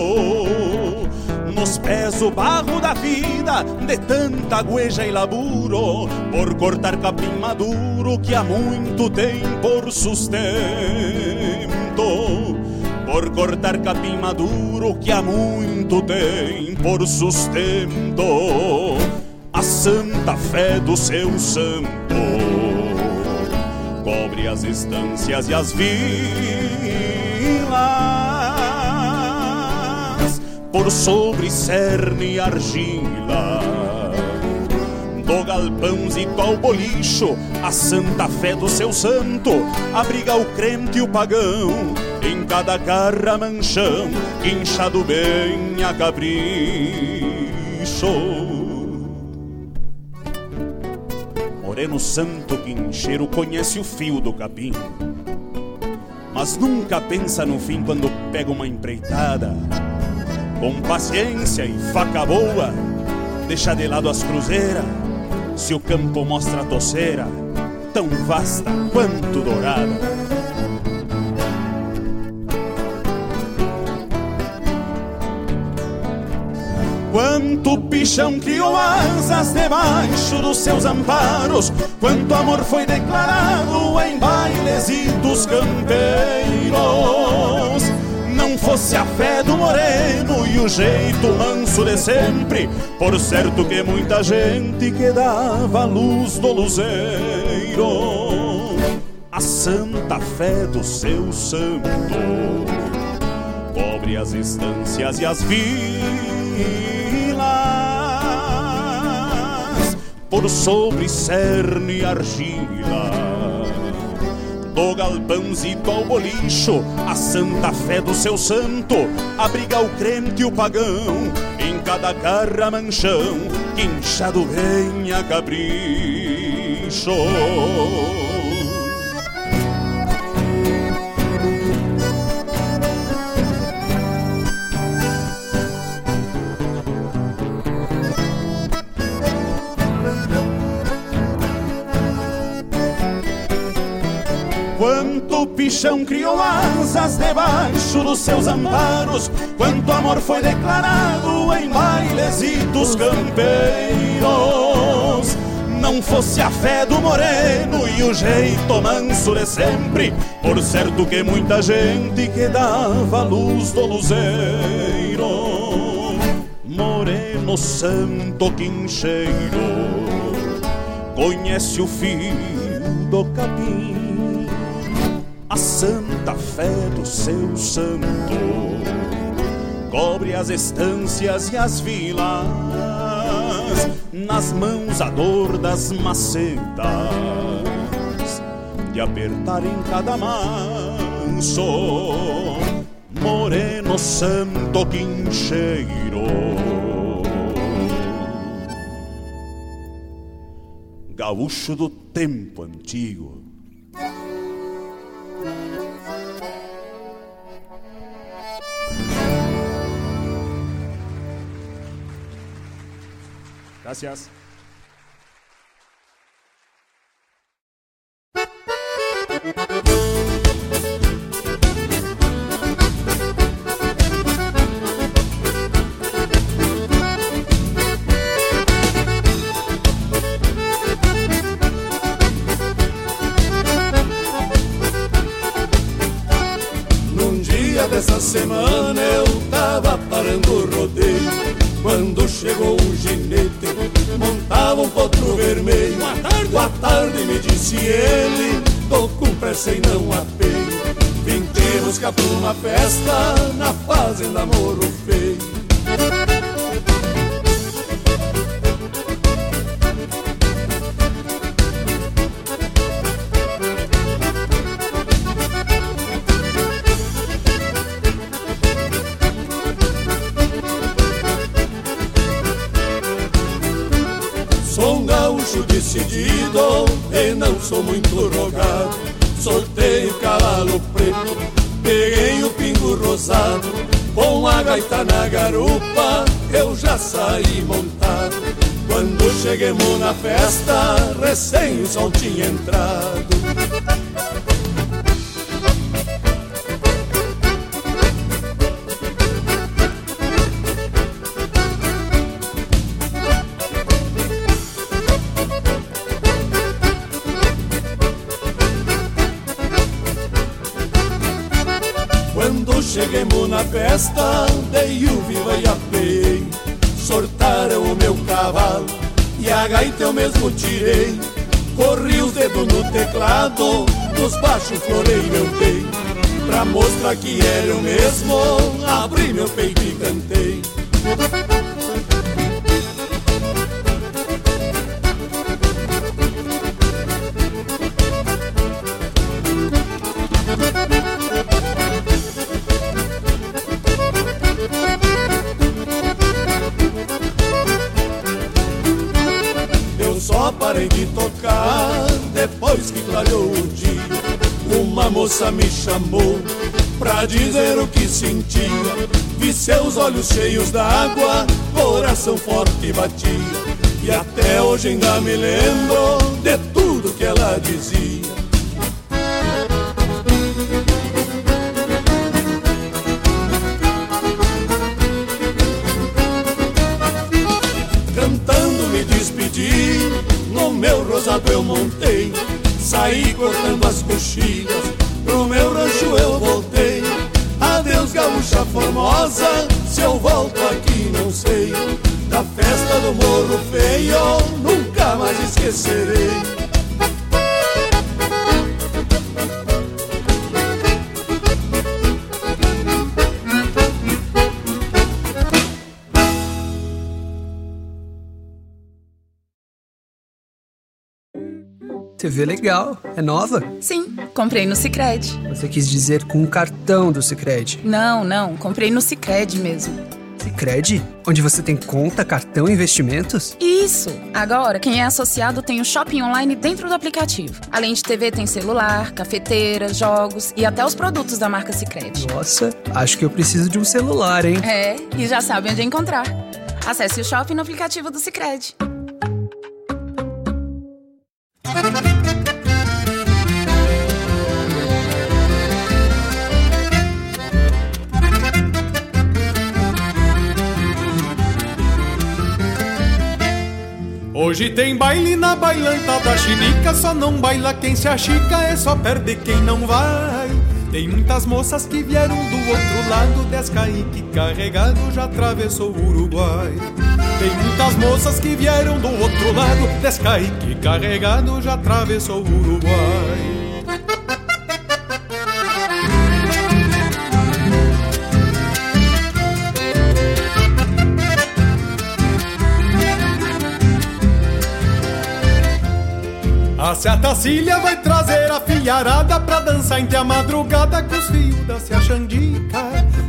Nos pés o barro da vida de tanta gueja e laburo por cortar capim maduro que há muito tem por sustento. Por cortar capim maduro que há muito tem por sustento a santa fé do seu santo. Cobre as estâncias e as vilas. Por sobre cerne e argila. Do galpãozito ao bolicho a santa fé do seu santo abriga o crente e o pagão. Em cada carra manchão inchado bem a capricho Moreno santo quincheiro conhece o fio do capim mas nunca pensa no fim quando pega uma empreitada. Com paciência e faca boa, deixa de lado as cruzeiras, se o campo mostra a toceira, tão vasta quanto dourada. Quanto pichão criou asas debaixo dos seus amparos, quanto amor foi declarado em bailes e dos campeiros. Não fosse a fé do moreno e o jeito manso de sempre, por certo que muita gente quedava a luz do luzeiro. A santa fé do seu santo cobre as estâncias e as vilas por sobre cerne e argila. Do galpãozito ao bolicho, a santa fé do seu santo abriga o crente e o pagão, em cada carra manchão, quinchado bem a capricho. Quanto pichão criou asas debaixo dos seus amparos, quanto amor foi declarado em bailes e dos campeiros. Não fosse a fé do moreno e o jeito manso de sempre, por certo que muita gente que dava luz do luzeiro. Moreno santo quincheiro, conhece o fio do capim santa fé do seu santo cobre as estâncias e as vilas, nas mãos a dor das macetas, de apertar em cada manso, moreno santo quincheiro. Gaúcho do tempo antigo Gracias. Dizer o que sentia. Vi seus olhos cheios d'água, coração forte batia. E até hoje ainda me lembro de tudo que ela dizia. Cantando me despedi, no meu rosado eu montei. Saí cortando as coxilhas, pro meu rancho eu voltei. Gaúcha formosa, se eu volto aqui não sei. Da festa do Morro Feio, nunca mais esquecerei. TV legal, é nova? Sim, comprei no Sicredi. Você quis dizer com um cartão do Sicredi? Não, não, comprei no Sicredi mesmo. Sicredi? Onde você tem conta, cartão e investimentos? Isso! Agora, quem é associado tem o shopping online dentro do aplicativo. Além de TV, tem celular, cafeteira, jogos e até os produtos da marca Sicredi. Nossa, acho que eu preciso de um celular, hein? É, e já sabe onde encontrar. Acesse o shopping no aplicativo do Sicredi. Hoje tem baile na bailanta da chinica, só não baila quem se achica, é só perde quem não vai. Tem muitas moças que vieram do outro lado, Descaíque carregado já atravessou o Uruguai. Tem muitas moças que vieram do outro lado, Descaíque carregado já atravessou o Uruguai. A Seata Cília vai trazer a fiarada pra dançar entre a madrugada com os fios da Cia Xandica.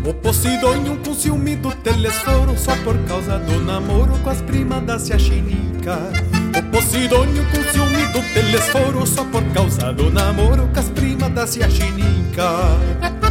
O Posidônio com ciúme do telesforo só por causa do namoro com as primas da Cia Chinica. O Posidônio com ciúme do telesforo só por causa do namoro com as primas da Cia Chinica.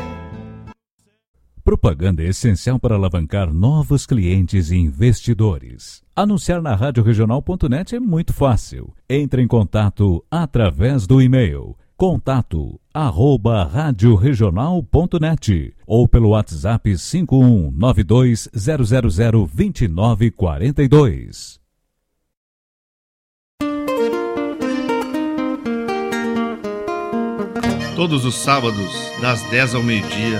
Propaganda é essencial para alavancar novos clientes e investidores. Anunciar na radioregional.net é muito fácil. Entre em contato através do e-mail contato arroba radioregional.net ou pelo WhatsApp 51920002942. Todos os sábados, das 10 ao meio-dia,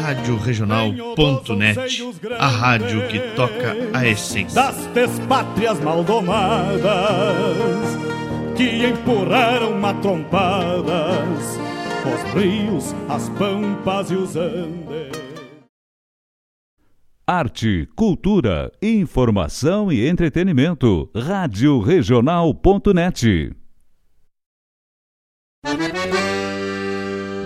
Rádio Regional.net, a rádio que toca a essência. Das despátrias maldomadas que empurraram matrompadas os rios, as pampas e os andes. Arte, cultura, informação e entretenimento. Rádio Regional.net.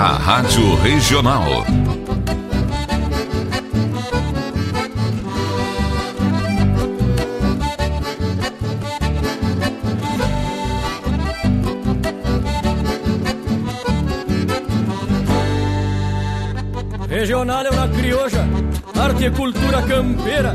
a Rádio Regional. Regional é uma crioja, arte e cultura campeira,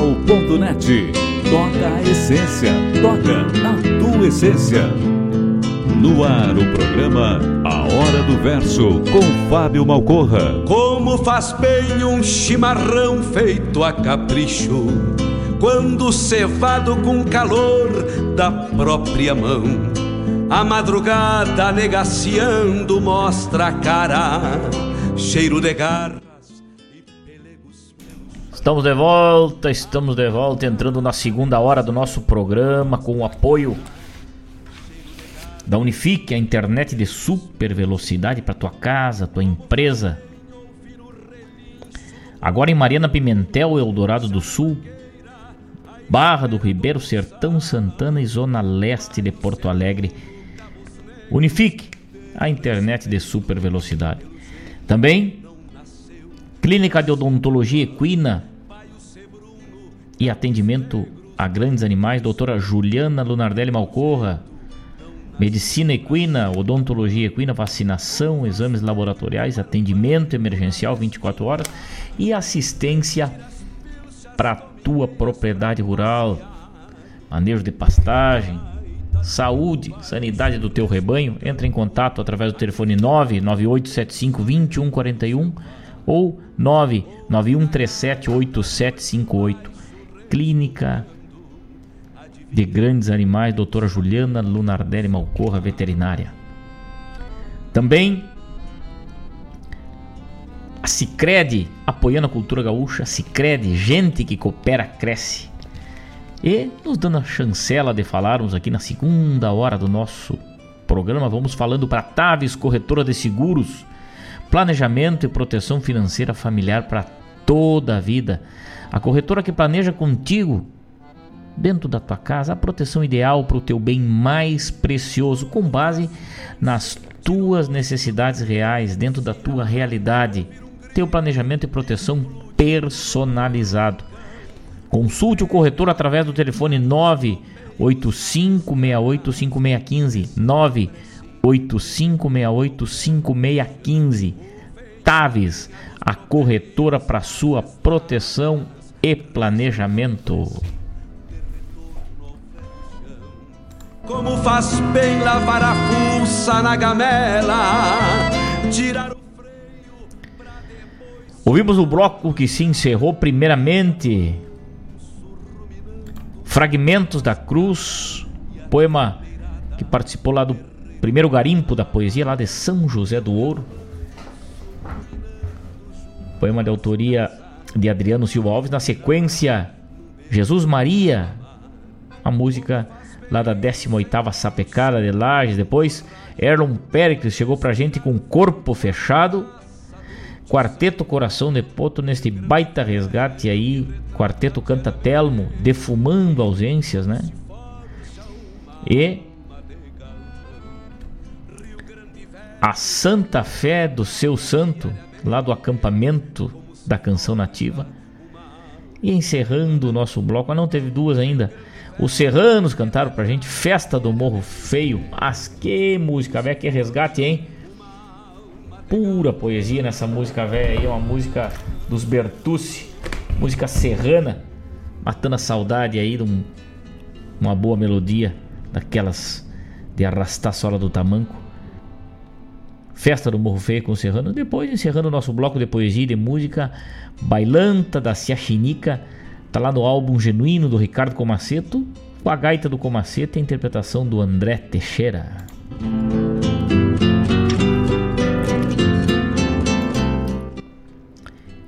Regional.net Toca a essência, toca a tua essência. No ar o programa A Hora do Verso com Fábio Malcorra. Como faz bem um chimarrão feito a capricho, quando cevado com calor da própria mão. A madrugada negaciando mostra a cara, cheiro de garra Estamos de volta, estamos de volta, entrando na segunda hora do nosso programa com o apoio da Unifique, a internet de super velocidade para tua casa, tua empresa. Agora em Mariana Pimentel, Eldorado do Sul, Barra do Ribeiro, Sertão Santana e Zona Leste de Porto Alegre. Unifique, a internet de super velocidade. Também Clínica de Odontologia Equina, e atendimento a grandes animais, doutora Juliana Lunardelli Malcorra. Medicina equina, odontologia equina, vacinação, exames laboratoriais, atendimento emergencial 24 horas e assistência para tua propriedade rural, manejo de pastagem, saúde, sanidade do teu rebanho. Entre em contato através do telefone 99875 2141 ou 99137 8758. Clínica de Grandes Animais, doutora Juliana Lunardelli Malcorra, veterinária. Também a Cicred, apoiando a cultura gaúcha, Cicred, gente que coopera, cresce. E nos dando a chancela de falarmos aqui na segunda hora do nosso programa, vamos falando para Taves, corretora de seguros, planejamento e proteção financeira familiar para toda a vida. A corretora que planeja contigo dentro da tua casa a proteção ideal para o teu bem mais precioso com base nas tuas necessidades reais, dentro da tua realidade. Teu planejamento e proteção personalizado. Consulte o corretor através do telefone 985685615 985685615 Taves, a corretora para sua proteção e planejamento. Como faz bem lavar a fuça na gamela, tirar o Ouvimos o bloco que se encerrou primeiramente. Fragmentos da Cruz, poema que participou lá do primeiro garimpo da poesia lá de São José do Ouro. Poema de autoria de Adriano Silva Alves. Na sequência, Jesus Maria, a música lá da 18ª Sapecada de Lages. Depois, Erlon Pericles chegou pra gente com Corpo Fechado. Quarteto Coração de Poto neste baita resgate aí. Quarteto Canta Telmo, defumando ausências, né? E a Santa Fé do seu santo, lá do acampamento da canção nativa. E encerrando o nosso bloco, não teve duas ainda. Os Serranos cantaram pra gente Festa do Morro Feio. Mas que música, velho, que resgate, hein? Pura poesia nessa música velha aí, uma música dos Bertucci, música serrana, matando a saudade aí de um, uma boa melodia, daquelas de arrastar a sola do tamanco. Festa do Morro Feio com o Serrano. Depois, encerrando o nosso bloco de poesia e de música, Bailanta da Ciaxinica Tá lá no álbum Genuíno do Ricardo Comaceto, com a gaita do Comaceto e a interpretação do André Teixeira.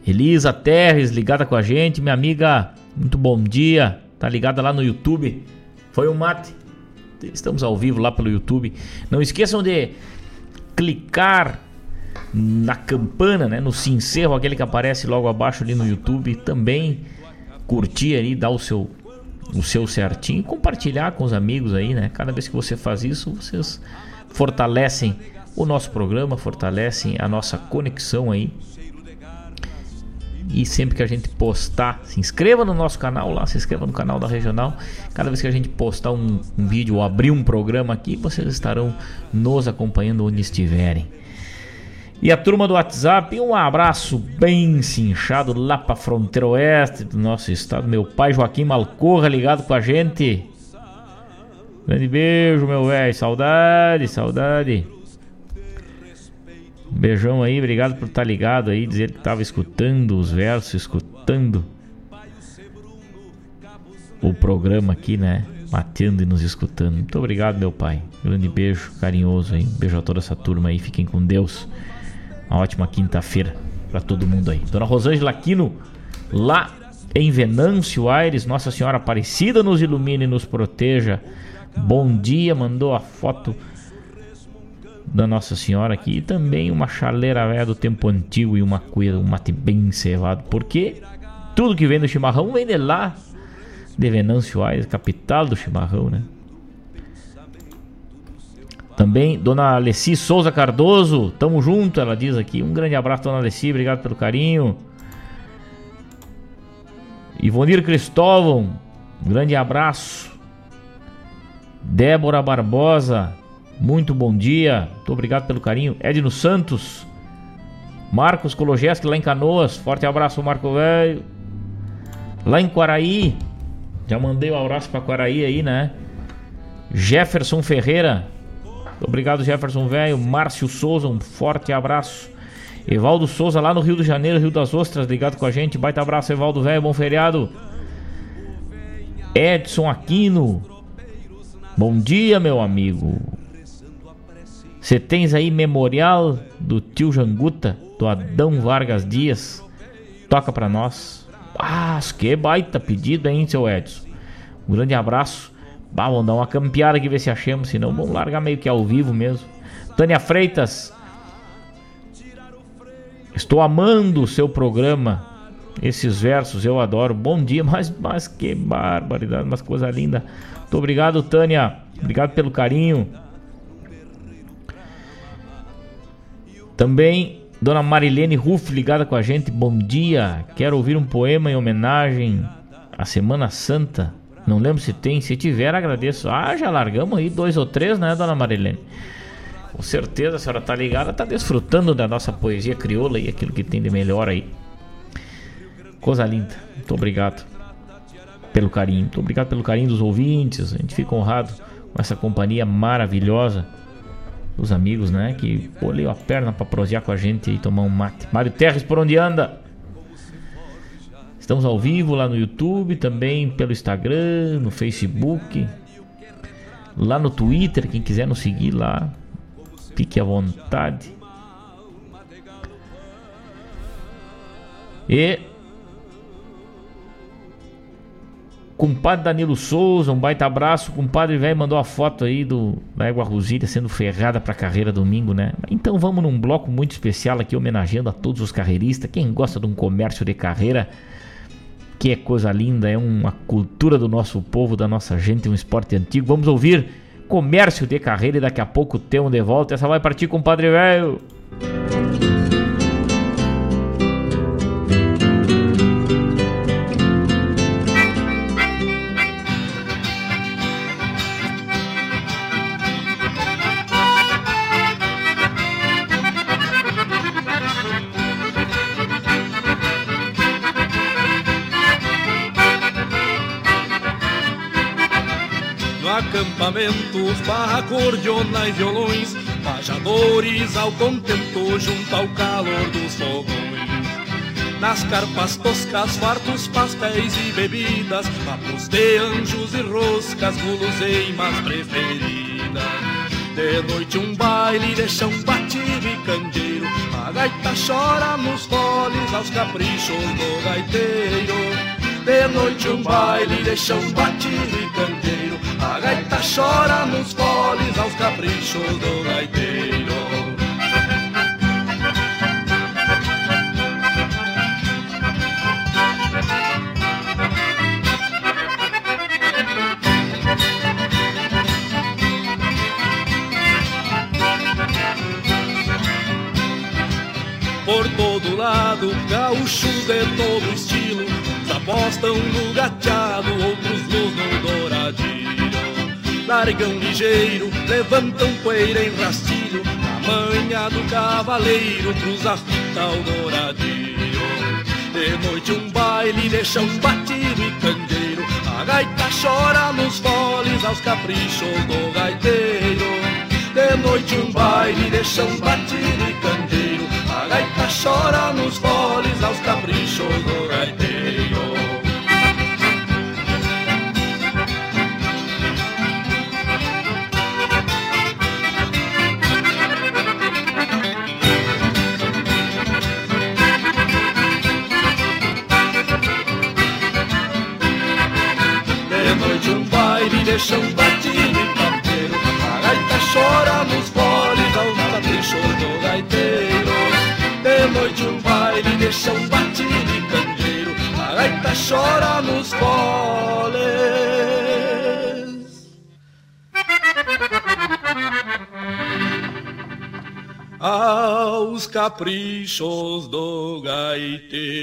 Elisa Terres ligada com a gente, minha amiga, muito bom dia. Tá ligada lá no YouTube. Foi um mate. Estamos ao vivo lá pelo YouTube. Não esqueçam de clicar na campana, né, no sincero, aquele que aparece logo abaixo ali no YouTube, também curtir aí, dar o seu o seu certinho compartilhar com os amigos aí, né? Cada vez que você faz isso, vocês fortalecem o nosso programa, fortalecem a nossa conexão aí. E sempre que a gente postar, se inscreva no nosso canal lá, se inscreva no canal da Regional. Cada vez que a gente postar um, um vídeo ou abrir um programa aqui, vocês estarão nos acompanhando onde estiverem. E a turma do WhatsApp, um abraço bem cinchado lá pra fronteira oeste do nosso estado. Meu pai Joaquim Malcorra ligado com a gente. Grande beijo, meu velho. Saudade, saudade. Beijão aí, obrigado por estar tá ligado aí. Dizer que tava escutando os versos, escutando o programa aqui, né? Matando e nos escutando. Muito obrigado, meu pai. Grande beijo carinhoso aí. Beijo a toda essa turma aí. Fiquem com Deus. Uma ótima quinta-feira para todo mundo aí. Dona Rosângela Aquino, lá em Venâncio Aires, Nossa Senhora Aparecida nos ilumine e nos proteja. Bom dia, mandou a foto da Nossa Senhora aqui e também uma chaleira velha do tempo antigo e uma coisa, um mate bem cevado. Porque tudo que vem do chimarrão vem de lá, de Venâncio Aires, capital do chimarrão, né? Também Dona Alessi Souza Cardoso, tamo junto, ela diz aqui. Um grande abraço, Dona Alessi, obrigado pelo carinho. Ivonir Cristóvão, um grande abraço. Débora Barbosa, muito bom dia, muito obrigado pelo carinho. Edno Santos, Marcos Kologeski lá em Canoas, forte abraço, Marco Velho. Lá em Quaraí, já mandei um abraço para Quaraí aí, né? Jefferson Ferreira, Obrigado, Jefferson Velho. Márcio Souza, um forte abraço. Evaldo Souza, lá no Rio de Janeiro, Rio das Ostras, ligado com a gente. Baita abraço, Evaldo Velho, bom feriado. Edson Aquino, bom dia, meu amigo. Você tens aí memorial do tio Janguta, do Adão Vargas Dias? Toca pra nós. Ah, que baita pedido, hein, seu Edson. Um grande abraço. Bah, vamos dar uma campeada aqui, ver se achamos. Senão vamos largar meio que ao vivo mesmo. Tânia Freitas. Estou amando o seu programa. Esses versos eu adoro. Bom dia, mas, mas que barbaridade, mas coisa linda. Muito obrigado, Tânia. Obrigado pelo carinho. Também Dona Marilene Ruff ligada com a gente. Bom dia. Quero ouvir um poema em homenagem à Semana Santa. Não lembro se tem. Se tiver, agradeço. Ah, já largamos aí dois ou três, né, Dona Marilene? Com certeza a senhora tá ligada, tá desfrutando da nossa poesia crioula e aquilo que tem de melhor aí. Coisa linda. Muito obrigado pelo carinho. Muito obrigado pelo carinho dos ouvintes. A gente fica honrado com essa companhia maravilhosa dos amigos, né? Que olhou a perna para prosear com a gente e tomar um mate. Mário Terres, por onde anda? Estamos ao vivo lá no YouTube, também pelo Instagram, no Facebook, lá no Twitter. Quem quiser nos seguir lá, Fique à vontade. E Compadre Danilo Souza, um baita abraço. Compadre velho mandou a foto aí do, da égua Rosília sendo ferrada pra carreira domingo, né? Então vamos num bloco muito especial aqui, homenageando a todos os carreiristas. Quem gosta de um comércio de carreira, que é coisa linda, é uma cultura do nosso povo, da nossa gente, um esporte antigo. Vamos ouvir comércio de carreira e daqui a pouco temos de volta. Essa vai partir com o Padre Velho. Barra acordeona e violões, pajadores ao contento junto ao calor dos fogões. Nas carpas toscas, fartos pastéis e bebidas, papos de anjos e roscas, guloseimas preferidas. De noite um baile de chão batido e candeeiro, a gaita chora nos foles aos caprichos do gaiteiro. De noite um baile de chão batido e candeeiro A gaita chora nos foles aos caprichos do gaiteiro Por todo lado, gaúcho de todo estilo apostam no gateado, outros luz no douradilho. Largam ligeiro, levantam poeira em rastilho, a manha do cavaleiro cruza a fita ao douradilho. De noite um baile de chão batido e candeeiro, a gaita chora nos foles aos caprichos do gaiteiro. De noite um baile de chão batido e candeeiro, a gaita chora nos foles aos caprichos do gaiteiro. Deixam batido e campeiro A gaita chora nos foles ao capricho do gaiteiro. De noite um baile deixam batido e candeeiro. A gaita chora nos foles aos caprichos do gaiteiro.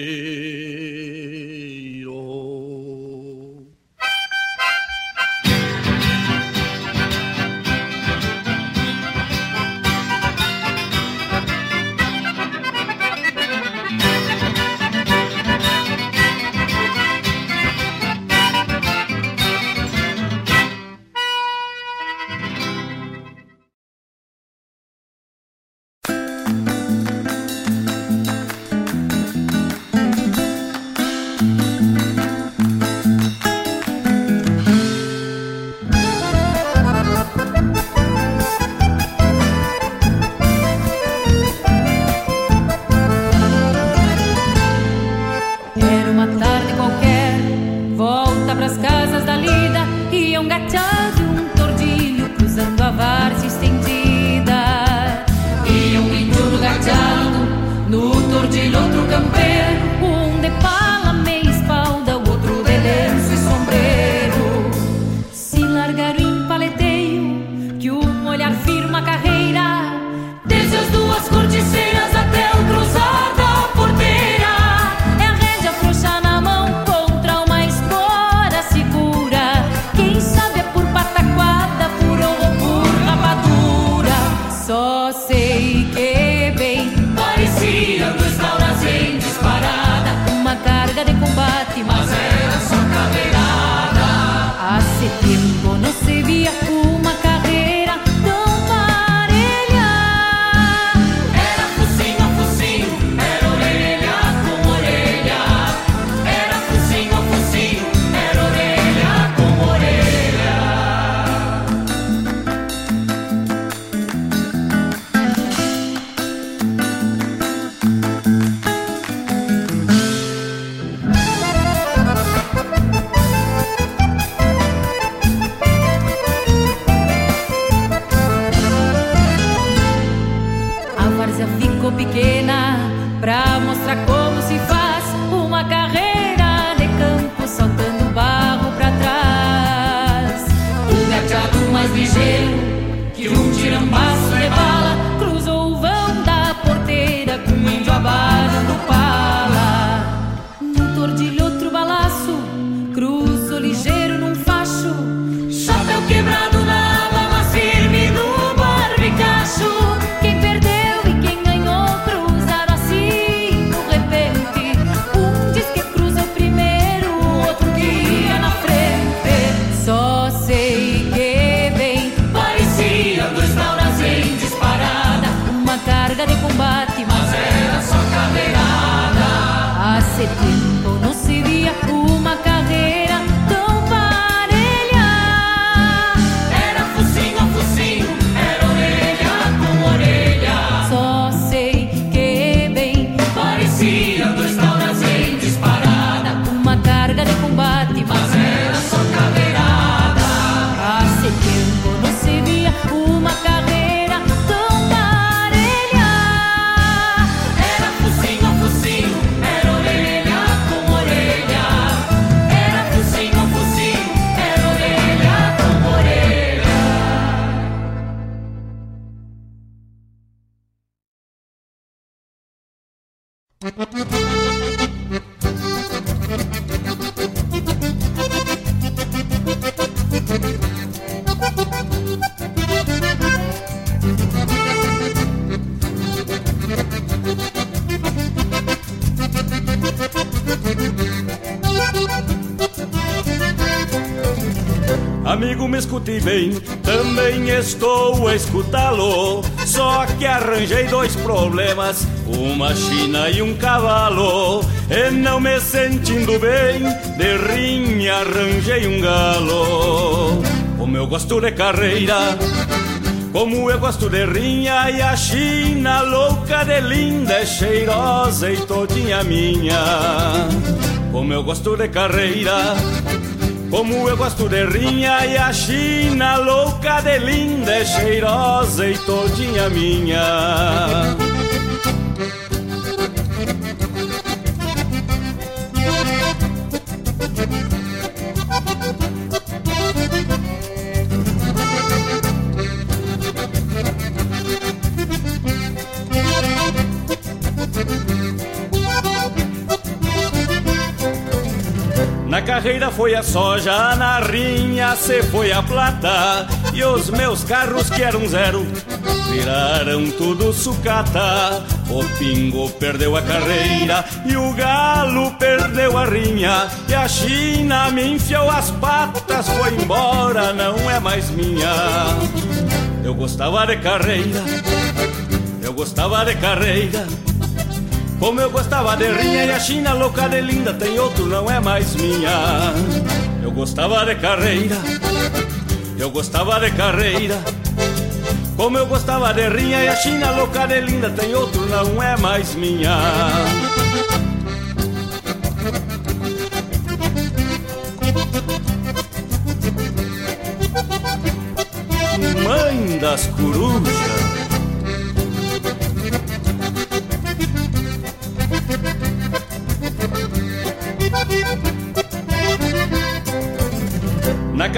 Bem, também estou a escutá-lo. Só que arranjei dois problemas, uma china e um cavalo. E não me sentindo bem, de rinha arranjei um galo. Como eu gosto de carreira, como eu gosto de rinha e a china louca de linda, é cheirosa e todinha minha. Como eu gosto de carreira, como eu gosto de rinha e a china louca de linda, é cheirosa e todinha minha. Carreira foi a soja, na rinha se foi a plata. E os meus carros que eram zero viraram tudo sucata. O pingo perdeu a carreira e o galo perdeu a rinha. E a China me enfiou as patas, foi embora, não é mais minha. Eu gostava de carreira, eu gostava de carreira como eu gostava de rinha e a China louca de linda tem outro, não é mais minha. Eu gostava de carreira, eu gostava de carreira. Como eu gostava de rinha e a China louca de linda tem outro, não é mais minha. Mãe das corujas.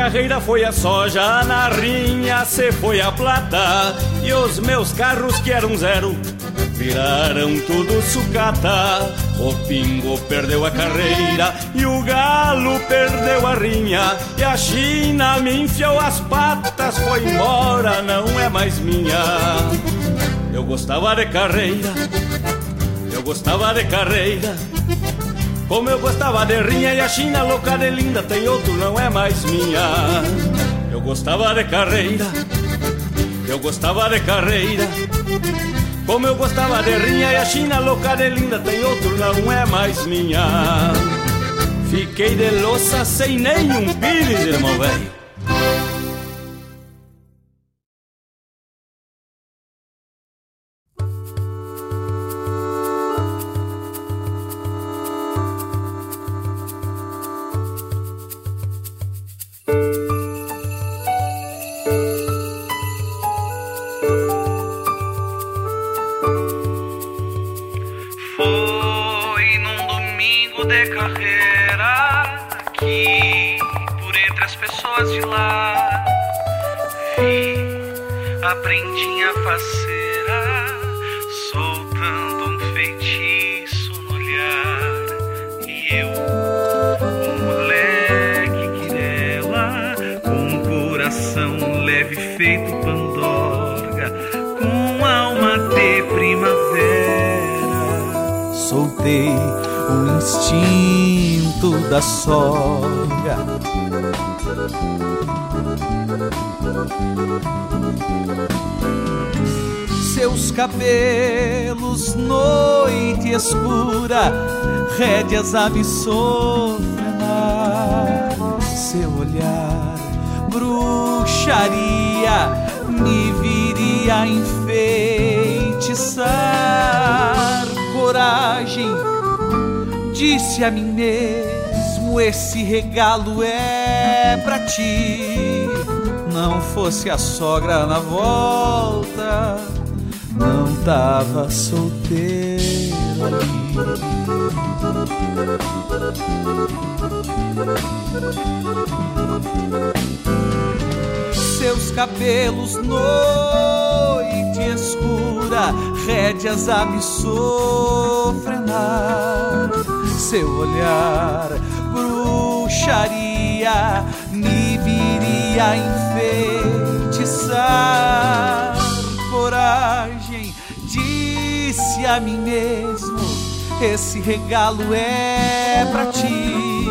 Carreira foi a soja, na rinha se foi a plata. E os meus carros que eram zero viraram tudo sucata. O pingo perdeu a carreira e o galo perdeu a rinha. E a China me enfiou as patas, foi embora, não é mais minha. Eu gostava de carreira, eu gostava de carreira Como eu gostava de rinha e a China louca de linda tem outro, não é mais minha. Eu gostava de carreira, eu gostava de carreira. Como eu gostava de rinha e a China louca de linda tem outro, não é mais minha. Fiquei de louça sem nenhum pires, irmão velho. Escura, rédeas a me sofrenar. Seu olhar, bruxaria, me viria enfeitiçar. Coragem, disse a mim mesmo: esse regalo é pra ti. Não fosse a sogra na volta, não tava solteiro. Seus cabelos, noite escura, rédeas a me. Seu olhar, bruxaria, me viria enfeitiçar. A mim mesmo: esse regalo é pra ti.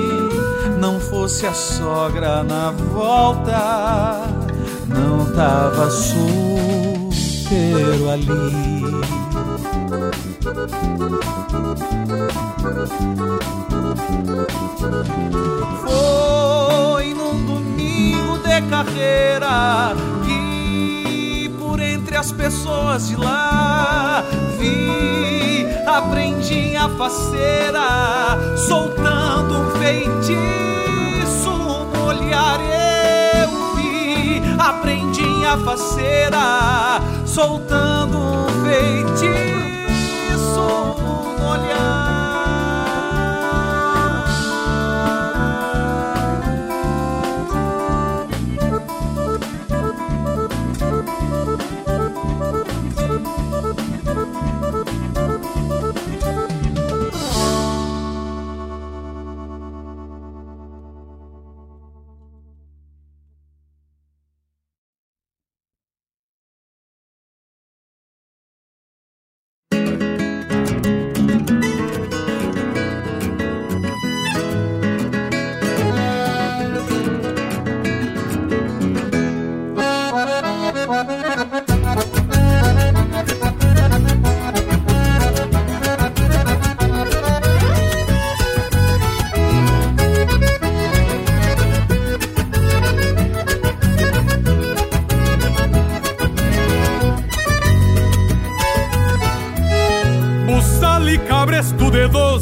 Não fosse a sogra na volta, não tava solteiro ali. Foi num domingo de carreira que as pessoas de lá. Vi a prendinha faceira soltando um feitiço no olhar eu vi. A prendinha faceira soltando um feitiço no olhar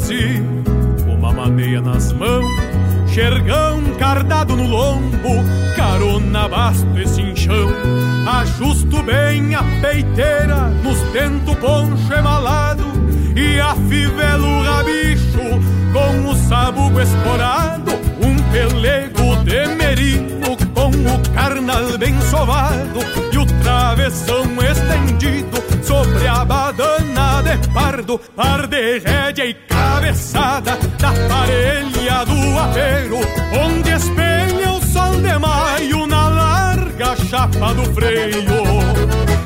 de doze, uma maneia nas mãos, xergão cardado no lombo, carona basto e cinchão. Ajusto bem a peiteira nos dento poncho emalado e afivelo o rabicho com o sabugo esporado, um pelego de merino com o carnal bem sovado e o travessão estendido sobre a badana de pardo, par de rédea e da parelha do apeiro, onde espelha o sol de maio na larga chapa do freio.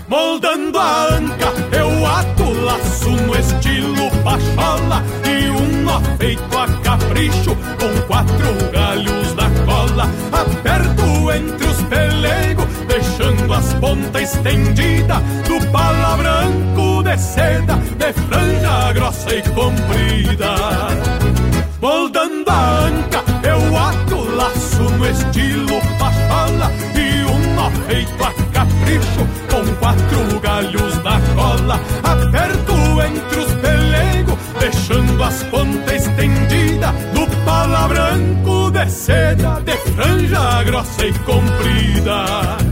Moldando a anca, eu ato laço no estilo pachola e um nó feito a capricho, com quatro galhos na cola, aperto entre os pelegos, deixando as pontas estendidas do pala branco de seda, de franja grossa e comprida. Moldando a anca, eu ato laço no estilo pachola e um nó feito a capricho, com quatro galhos na cola, aperto entre os pelegos, deixando as pontas estendidas do pala branco de seda, de franja grossa e comprida.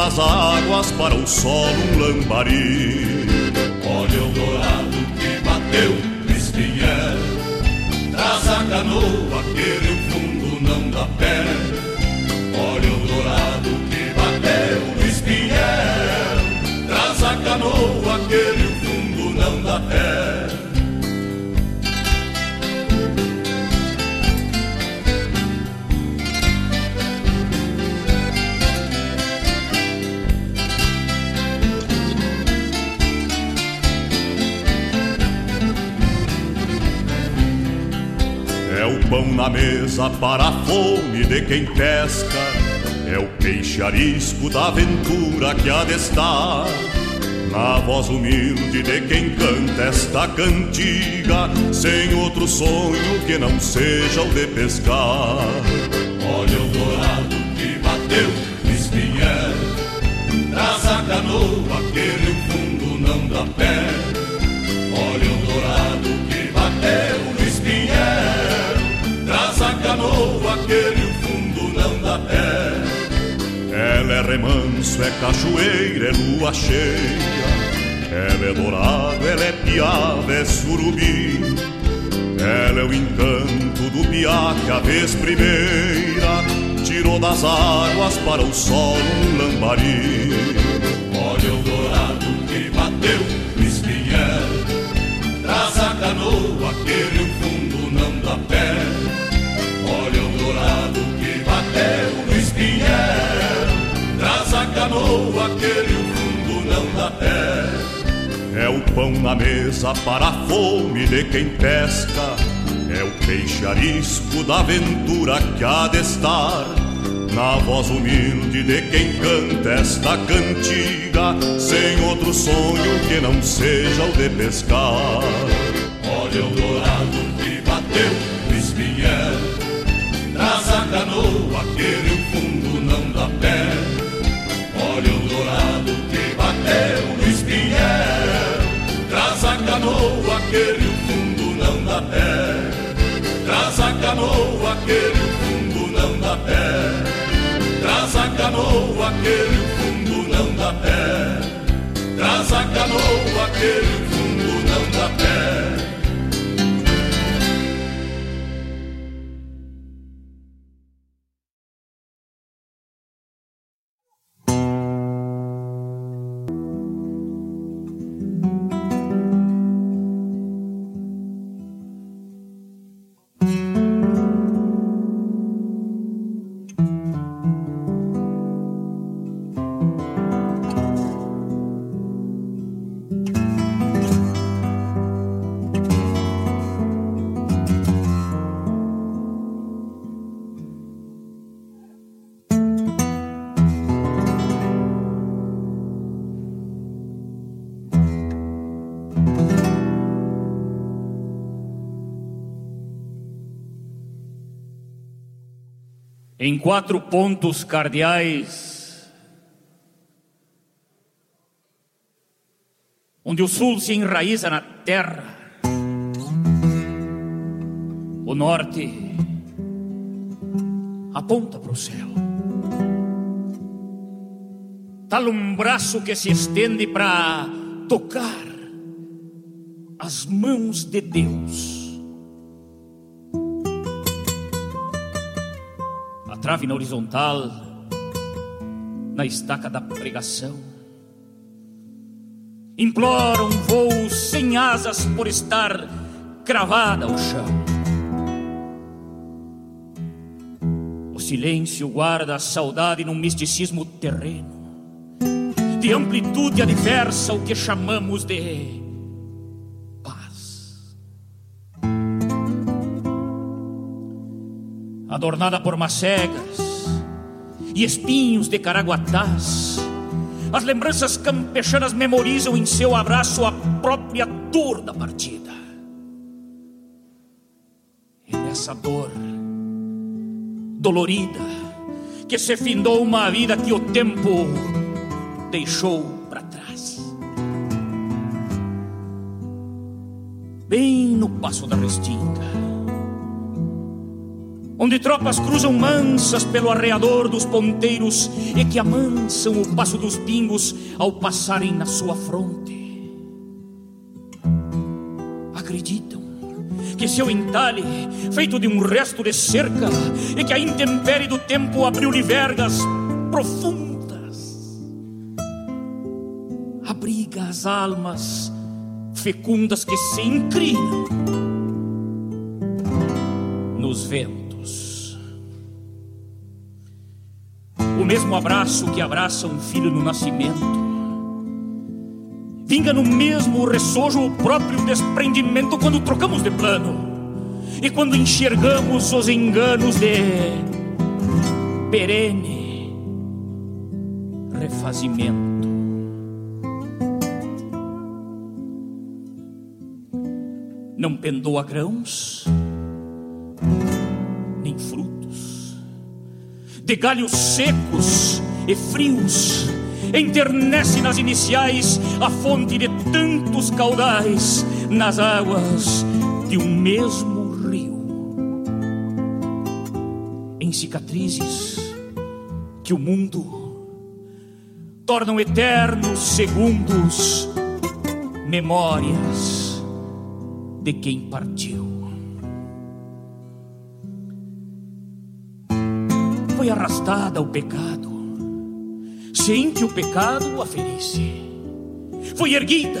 Das águas para o solo um lambari. Olha o dourado que bateu no espinhel, traz a canoa que no fundo não dá pé. Olha o dourado que bateu no espinhel, traz a canoa que no fundo não dá pé. Na mesa para a fome de quem pesca. É o peixe arisco da aventura que há de estar Na voz humilde de quem canta esta cantiga, sem outro sonho que não seja o de pescar. Olha o dourado que bateu no espinhel, traz a canoa que no fundo não dá pé. Canoa que no fundo não dá pé. Ela é remanso, é cachoeira, é lua cheia. Ela é dourado, ela é piava, é surubi. Ela é o encanto do piá que a vez primeira tirou das águas para o sol um lambari. Olha o dourado que bateu no espinhel, traz a canoa que no fundo não dá pé. Olha o espinhel, traz a canoa que no fundo não dá pé. É o pão na mesa para a fome de quem pesca. É o peixe arisco da aventura que há de estar. Na voz humilde de quem canta esta cantiga, sem outro sonho que não seja o de pescar. Olha o dourado que bateu pé. Olha o dourado que bateu no espinhel, traz a canoa que no fundo não dá pé. Traz a canoa que no fundo não dá pé. Traz a canoa que no fundo não dá pé. Traz a canoa que no fundo não dá pé. Em quatro pontos cardeais, onde o sul se enraiza na terra, o norte aponta para o céu. Tal um braço que se estende para tocar as mãos de Deus. Trave na horizontal, na estaca da pregação. Implora um voo sem asas por estar cravada ao chão. O silêncio guarda a saudade num misticismo terreno, de amplitude adversa, o que chamamos de adornada por macegas e espinhos de caraguatás. As lembranças campechanas memorizam em seu abraço a própria dor da partida. E nessa dor dolorida que se findou uma vida que o tempo deixou para trás. Bem no passo da restinga onde tropas cruzam mansas pelo arreador dos ponteiros e que amansam o passo dos pingos ao passarem na sua fronte. Acreditam que seu entalhe, feito de um resto de cerca, e que a intempérie do tempo abriu-lhe vergas profundas, abriga as almas fecundas que se inclinam nos ventos. o mesmo abraço que abraça um filho no nascimento. Vinga no mesmo ressojo o próprio desprendimento quando trocamos de plano e quando enxergamos os enganos de perene refazimento. Não pendoa grãos nem frutos de galhos secos e frios, enternece nas iniciais a fonte de tantos caudais nas águas de um mesmo rio. Em cicatrizes que o mundo tornam eternos segundos, memórias de quem partiu. Foi arrastada ao pecado, sem que o pecado a ferisse. Foi erguida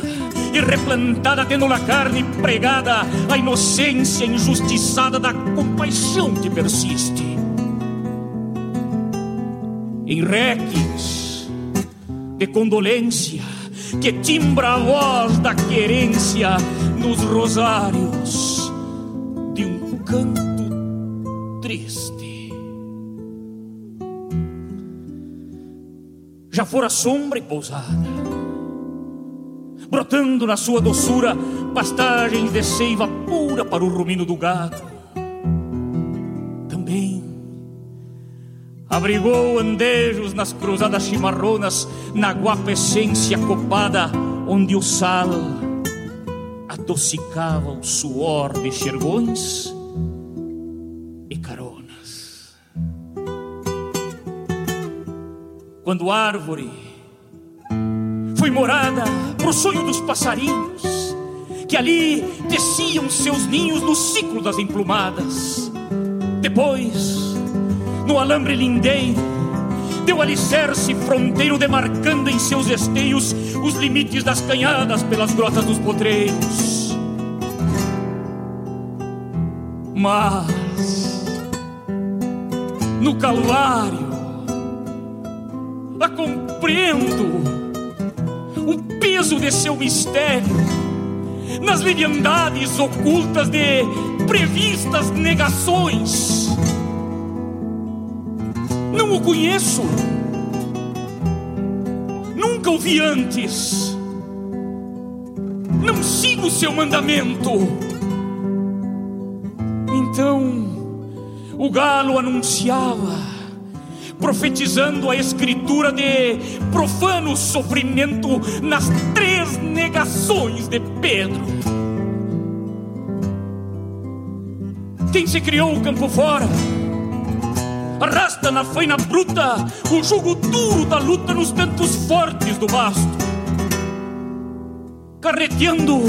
e replantada, tendo na carne pregada a inocência injustiçada da compaixão que persiste. Em reques de condolência que timbra a voz da querência nos rosários de um canto triste. Já fora sombra e pousada, brotando na sua doçura pastagens de seiva pura para o rumino do gado. Também abrigou andejos nas cruzadas chimarronas, na guapa essência copada, onde o sal adocicava o suor de xergões Quando árvore foi morada pro sonho dos passarinhos, que ali teciam seus ninhos no ciclo das emplumadas. Depois, no alambre lindeiro, deu alicerce fronteiro demarcando em seus esteios os limites das canhadas pelas grotas dos potreiros. Mas, no Calvário, compreendo o peso de seu mistério nas leviandades ocultas de previstas negações. Não o conheço, nunca o vi antes, não sigo seu mandamento. Então o galo anunciava, profetizando a escritura de profano sofrimento nas três negações de Pedro. Quem se criou o campo fora? Arrasta na faina bruta o jugo duro da luta nos ventos fortes do basto. Carreteando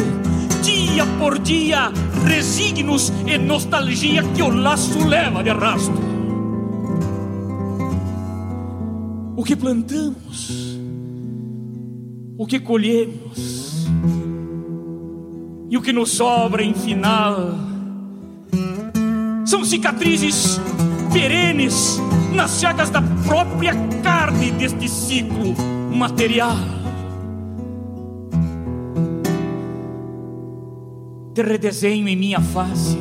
dia por dia resignos e nostalgia que o laço leva de arrasto. O que plantamos, o que colhemos? E o que nos sobra em final? São cicatrizes perenes nas chagas da própria carne deste ciclo material. Te redesenho em minha face.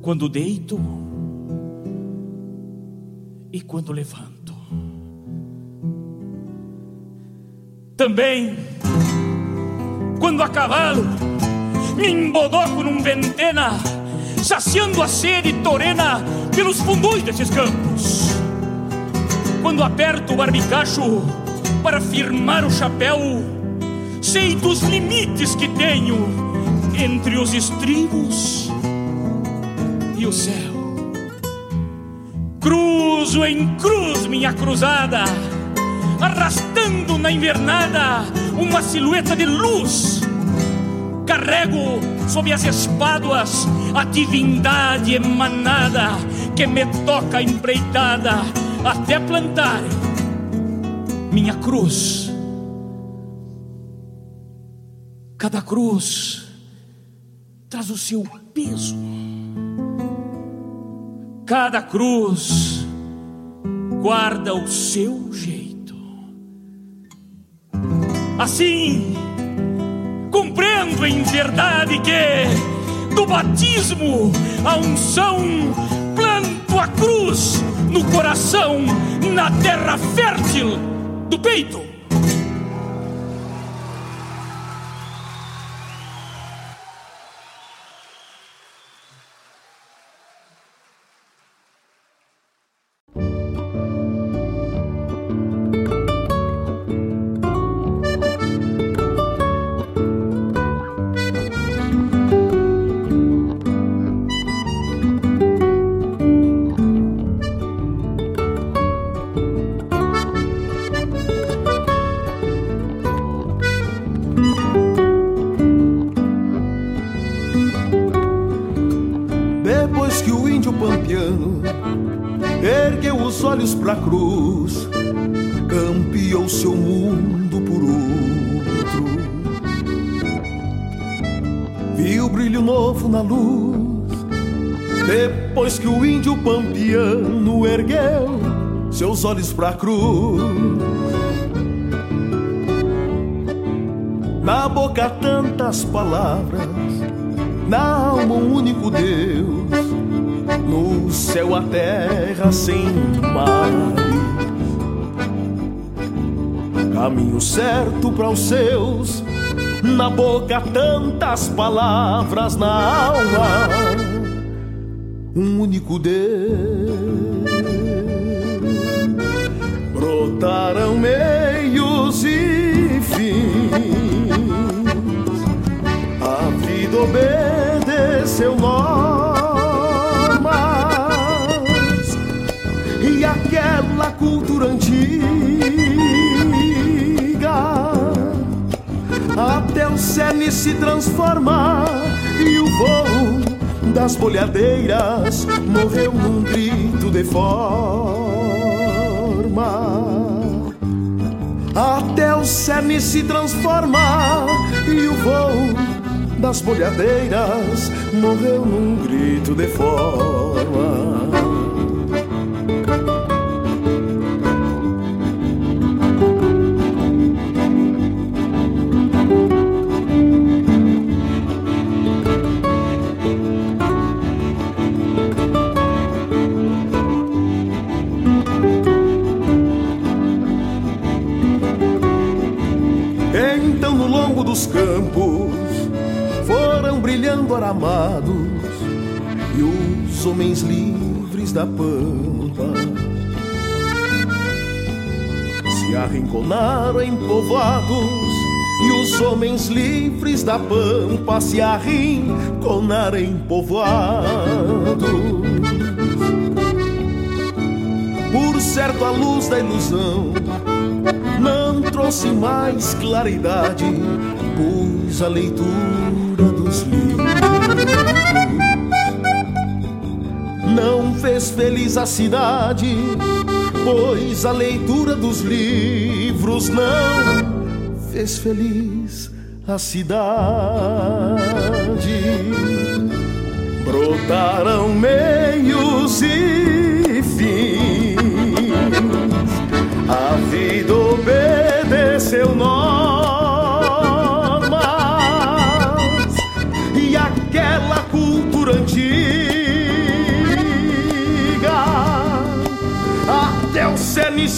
Quando deito e quando levanto. Também quando a cavalo me embodoco num ventena saciando a sede torena pelos fundões desses campos. Quando aperto o barbicacho para firmar o chapéu, sei dos limites que tenho entre os estribos e o céu. Cruzo em cruz minha cruzada, arrastando na invernada uma silhueta de luz. Carrego sob as espáduas a divindade emanada que me toca empreitada até plantar minha cruz. Cada cruz traz o seu peso. Cada cruz guarda o seu jeito. Assim, compreendo em verdade que do batismo a unção planto a cruz no coração, na terra fértil do peito. Seu mundo por outro. Viu brilho novo na luz, depois que o índio pampiano ergueu seus olhos pra cruz. Na boca tantas palavras, na alma um único Deus, no céu a terra sem mares. Caminho certo para os seus, na boca tantas palavras, na alma um único Deus. Brotaram meios e fins, a vida obedeceu normas. E aquela cultura antiga o cerne se transforma e o voo das bolhadeiras morreu num grito de forma. Até o cerne se transforma e o voo das bolhadeiras morreu num grito de forma. Da pampa se arrinconaram em povoados e os homens livres da pampa se arrinconaram em povoados. Por certo a luz da ilusão não trouxe mais claridade, pois a leitura fez feliz a cidade, pois a leitura dos livros não fez feliz a cidade. Brotaram meios e fins a vida obedeceu normas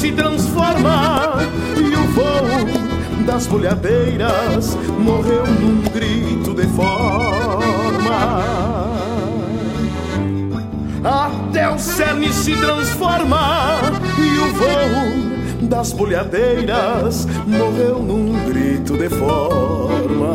se transforma. E o voo das bolhadeiras morreu num grito de forma. Até o cerne se transforma. E o voo das bolhadeiras morreu num grito de forma.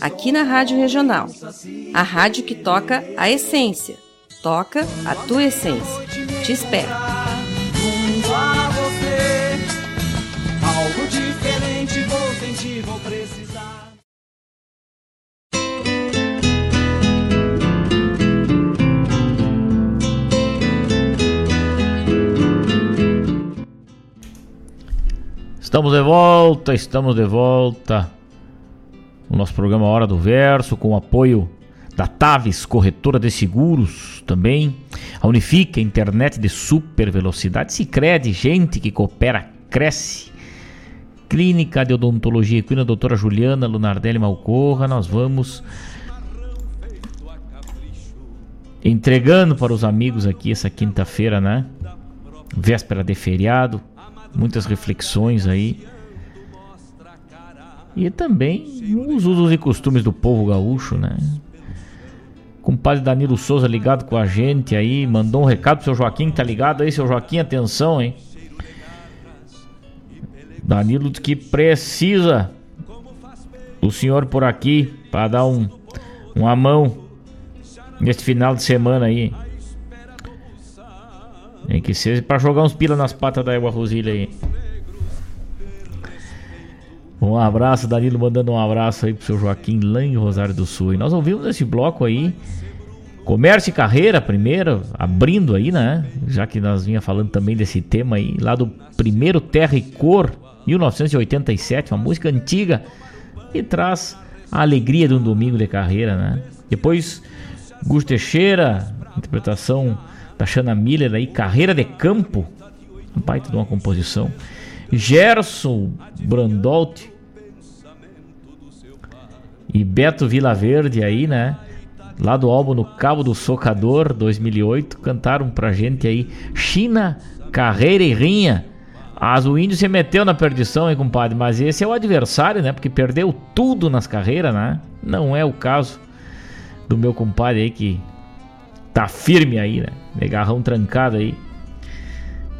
aqui na Rádio Regional. A rádio que toca a essência. Toca a tua essência. Te espero. Junto a você, algo diferente vou sentir, vou precisar. Estamos de volta, estamos de volta. O nosso programa Hora do Verso, com o apoio da Taves, corretora de seguros também. A Unifica, internet de super velocidade. Se crede, gente que coopera, cresce. Clínica de Odontologia Equina, doutora Juliana Lunardelli Malcorra. Nós vamos entregando para os amigos aqui essa quinta-feira, né? Véspera de feriado muitas reflexões aí. E também os usos e costumes do povo gaúcho, né? Compadre Danilo Souza ligado com a gente aí, mandou um recado pro seu Joaquim, tá ligado aí, seu Joaquim, atenção, hein? Danilo que precisa o senhor por aqui para dar um uma mão neste final de semana aí. Tem que ser pra jogar uns pila nas patas da Égua Rosilha aí. Um abraço, Danilo mandando um abraço aí pro seu Joaquim lá em Rosário do Sul. E nós ouvimos esse bloco aí. Comércio e carreira, primeiro, abrindo aí, né? Já que nós vinha falando também desse tema aí, lá do primeiro Terra e Cor, 1987, uma música antiga e traz a alegria de um domingo de carreira, né? Depois, Gus Teixeira, interpretação da Shana Miller aí, Carreira de Campo, um baita de uma composição. Gerson Brandolt e Beto Vilaverde aí, né? Lá do álbum No Cabo do Socador 2008, cantaram pra gente aí China, Carreira e Rinha. As o índio se meteu na perdição, hein, compadre? Mas esse é o adversário, né? Porque perdeu tudo nas carreiras, né? Não é o caso do meu compadre aí que tá firme aí, né? De garrão trancado aí.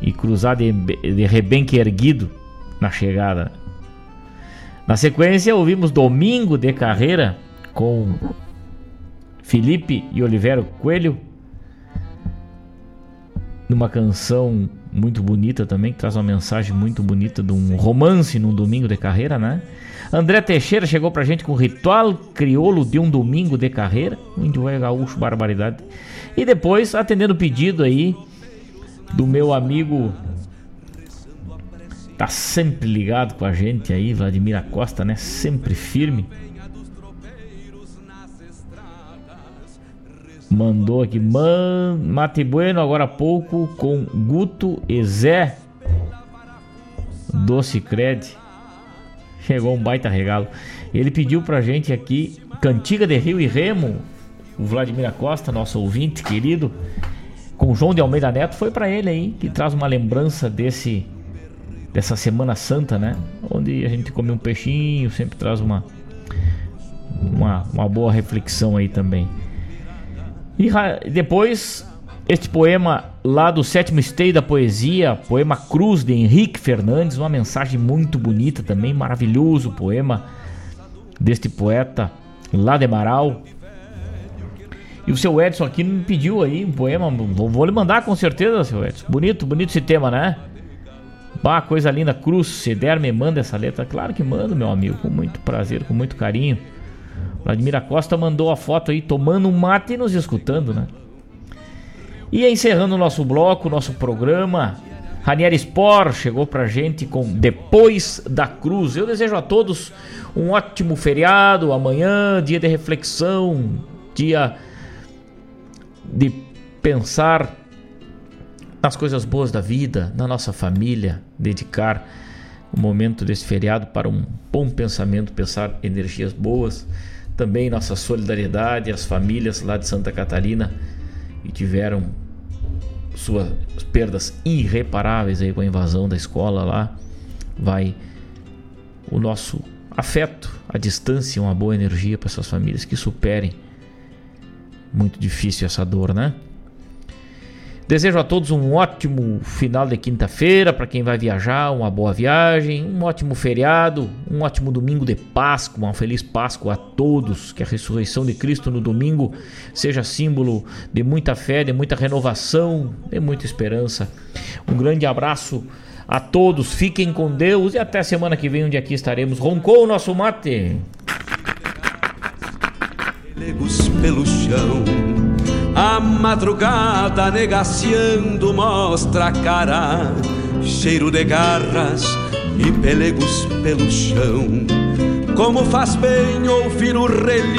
E cruzar de, de rebenque erguido na chegada. Na sequência, ouvimos Domingo de Carreira com Felipe e Olivero Coelho. Numa canção muito bonita também, que traz uma mensagem muito bonita de um romance num domingo de carreira, né? André Teixeira chegou pra gente com Ritual Criolo de um domingo de carreira. O índio é gaúcho, barbaridade. E depois, atendendo o pedido aí do meu amigo tá sempre ligado com a gente aí, Vladimir Acosta, né? Sempre firme. Mandou aqui, man, Mate Bueno agora há pouco com Guto e Zé Doce Cred. Chegou um baita regalo. Ele pediu pra gente aqui Cantiga de Rio e Remo. O Vladimir Acosta, nosso ouvinte querido, com João de Almeida Neto, foi para ele aí, que traz uma lembrança desse dessa Semana Santa, né? Onde a gente come um peixinho, sempre traz uma uma, uma boa reflexão aí também. E depois, este poema lá do sétimo stay da poesia, poema Cruz de Henrique Fernandes, uma mensagem muito bonita também, maravilhoso poema deste poeta lá de Marau. E o seu Edson aqui me pediu aí um poema, vou, vou lhe mandar com certeza, seu Edson. Bonito, bonito esse tema, né? Bah, coisa linda, Cruz, se der, me manda essa letra. Claro que mando, meu amigo, com muito prazer, com muito carinho. Vladimir Costa mandou a foto aí tomando um mate e nos escutando, né? E encerrando o nosso bloco, nosso programa, Ranieri Sport chegou pra gente com Depois da Cruz. Eu desejo a todos um ótimo feriado, amanhã, dia de reflexão, dia de pensar nas coisas boas da vida, na nossa família, dedicar o momento desse feriado para um bom pensamento, pensar energias boas. Também nossa solidariedade às famílias lá de Santa Catarina que tiveram suas perdas irreparáveis aí com a invasão da escola lá. Vai o nosso afeto, a distância, uma boa energia para essas famílias que superem muito difícil essa dor, né? Desejo a todos um ótimo final de quinta-feira para quem vai viajar, uma boa viagem, um ótimo feriado, um ótimo domingo de Páscoa, uma feliz Páscoa a todos. Que a ressurreição de Cristo no domingo seja símbolo de muita fé, de muita renovação, de muita esperança. Um grande abraço a todos, fiquem com Deus e até semana que vem, onde aqui estaremos. Roncou o nosso mate. Pelo chão. A madrugada negaciando mostra a cara, cheiro de garras e pelegos pelo chão. Como faz bem ouvir o relíquio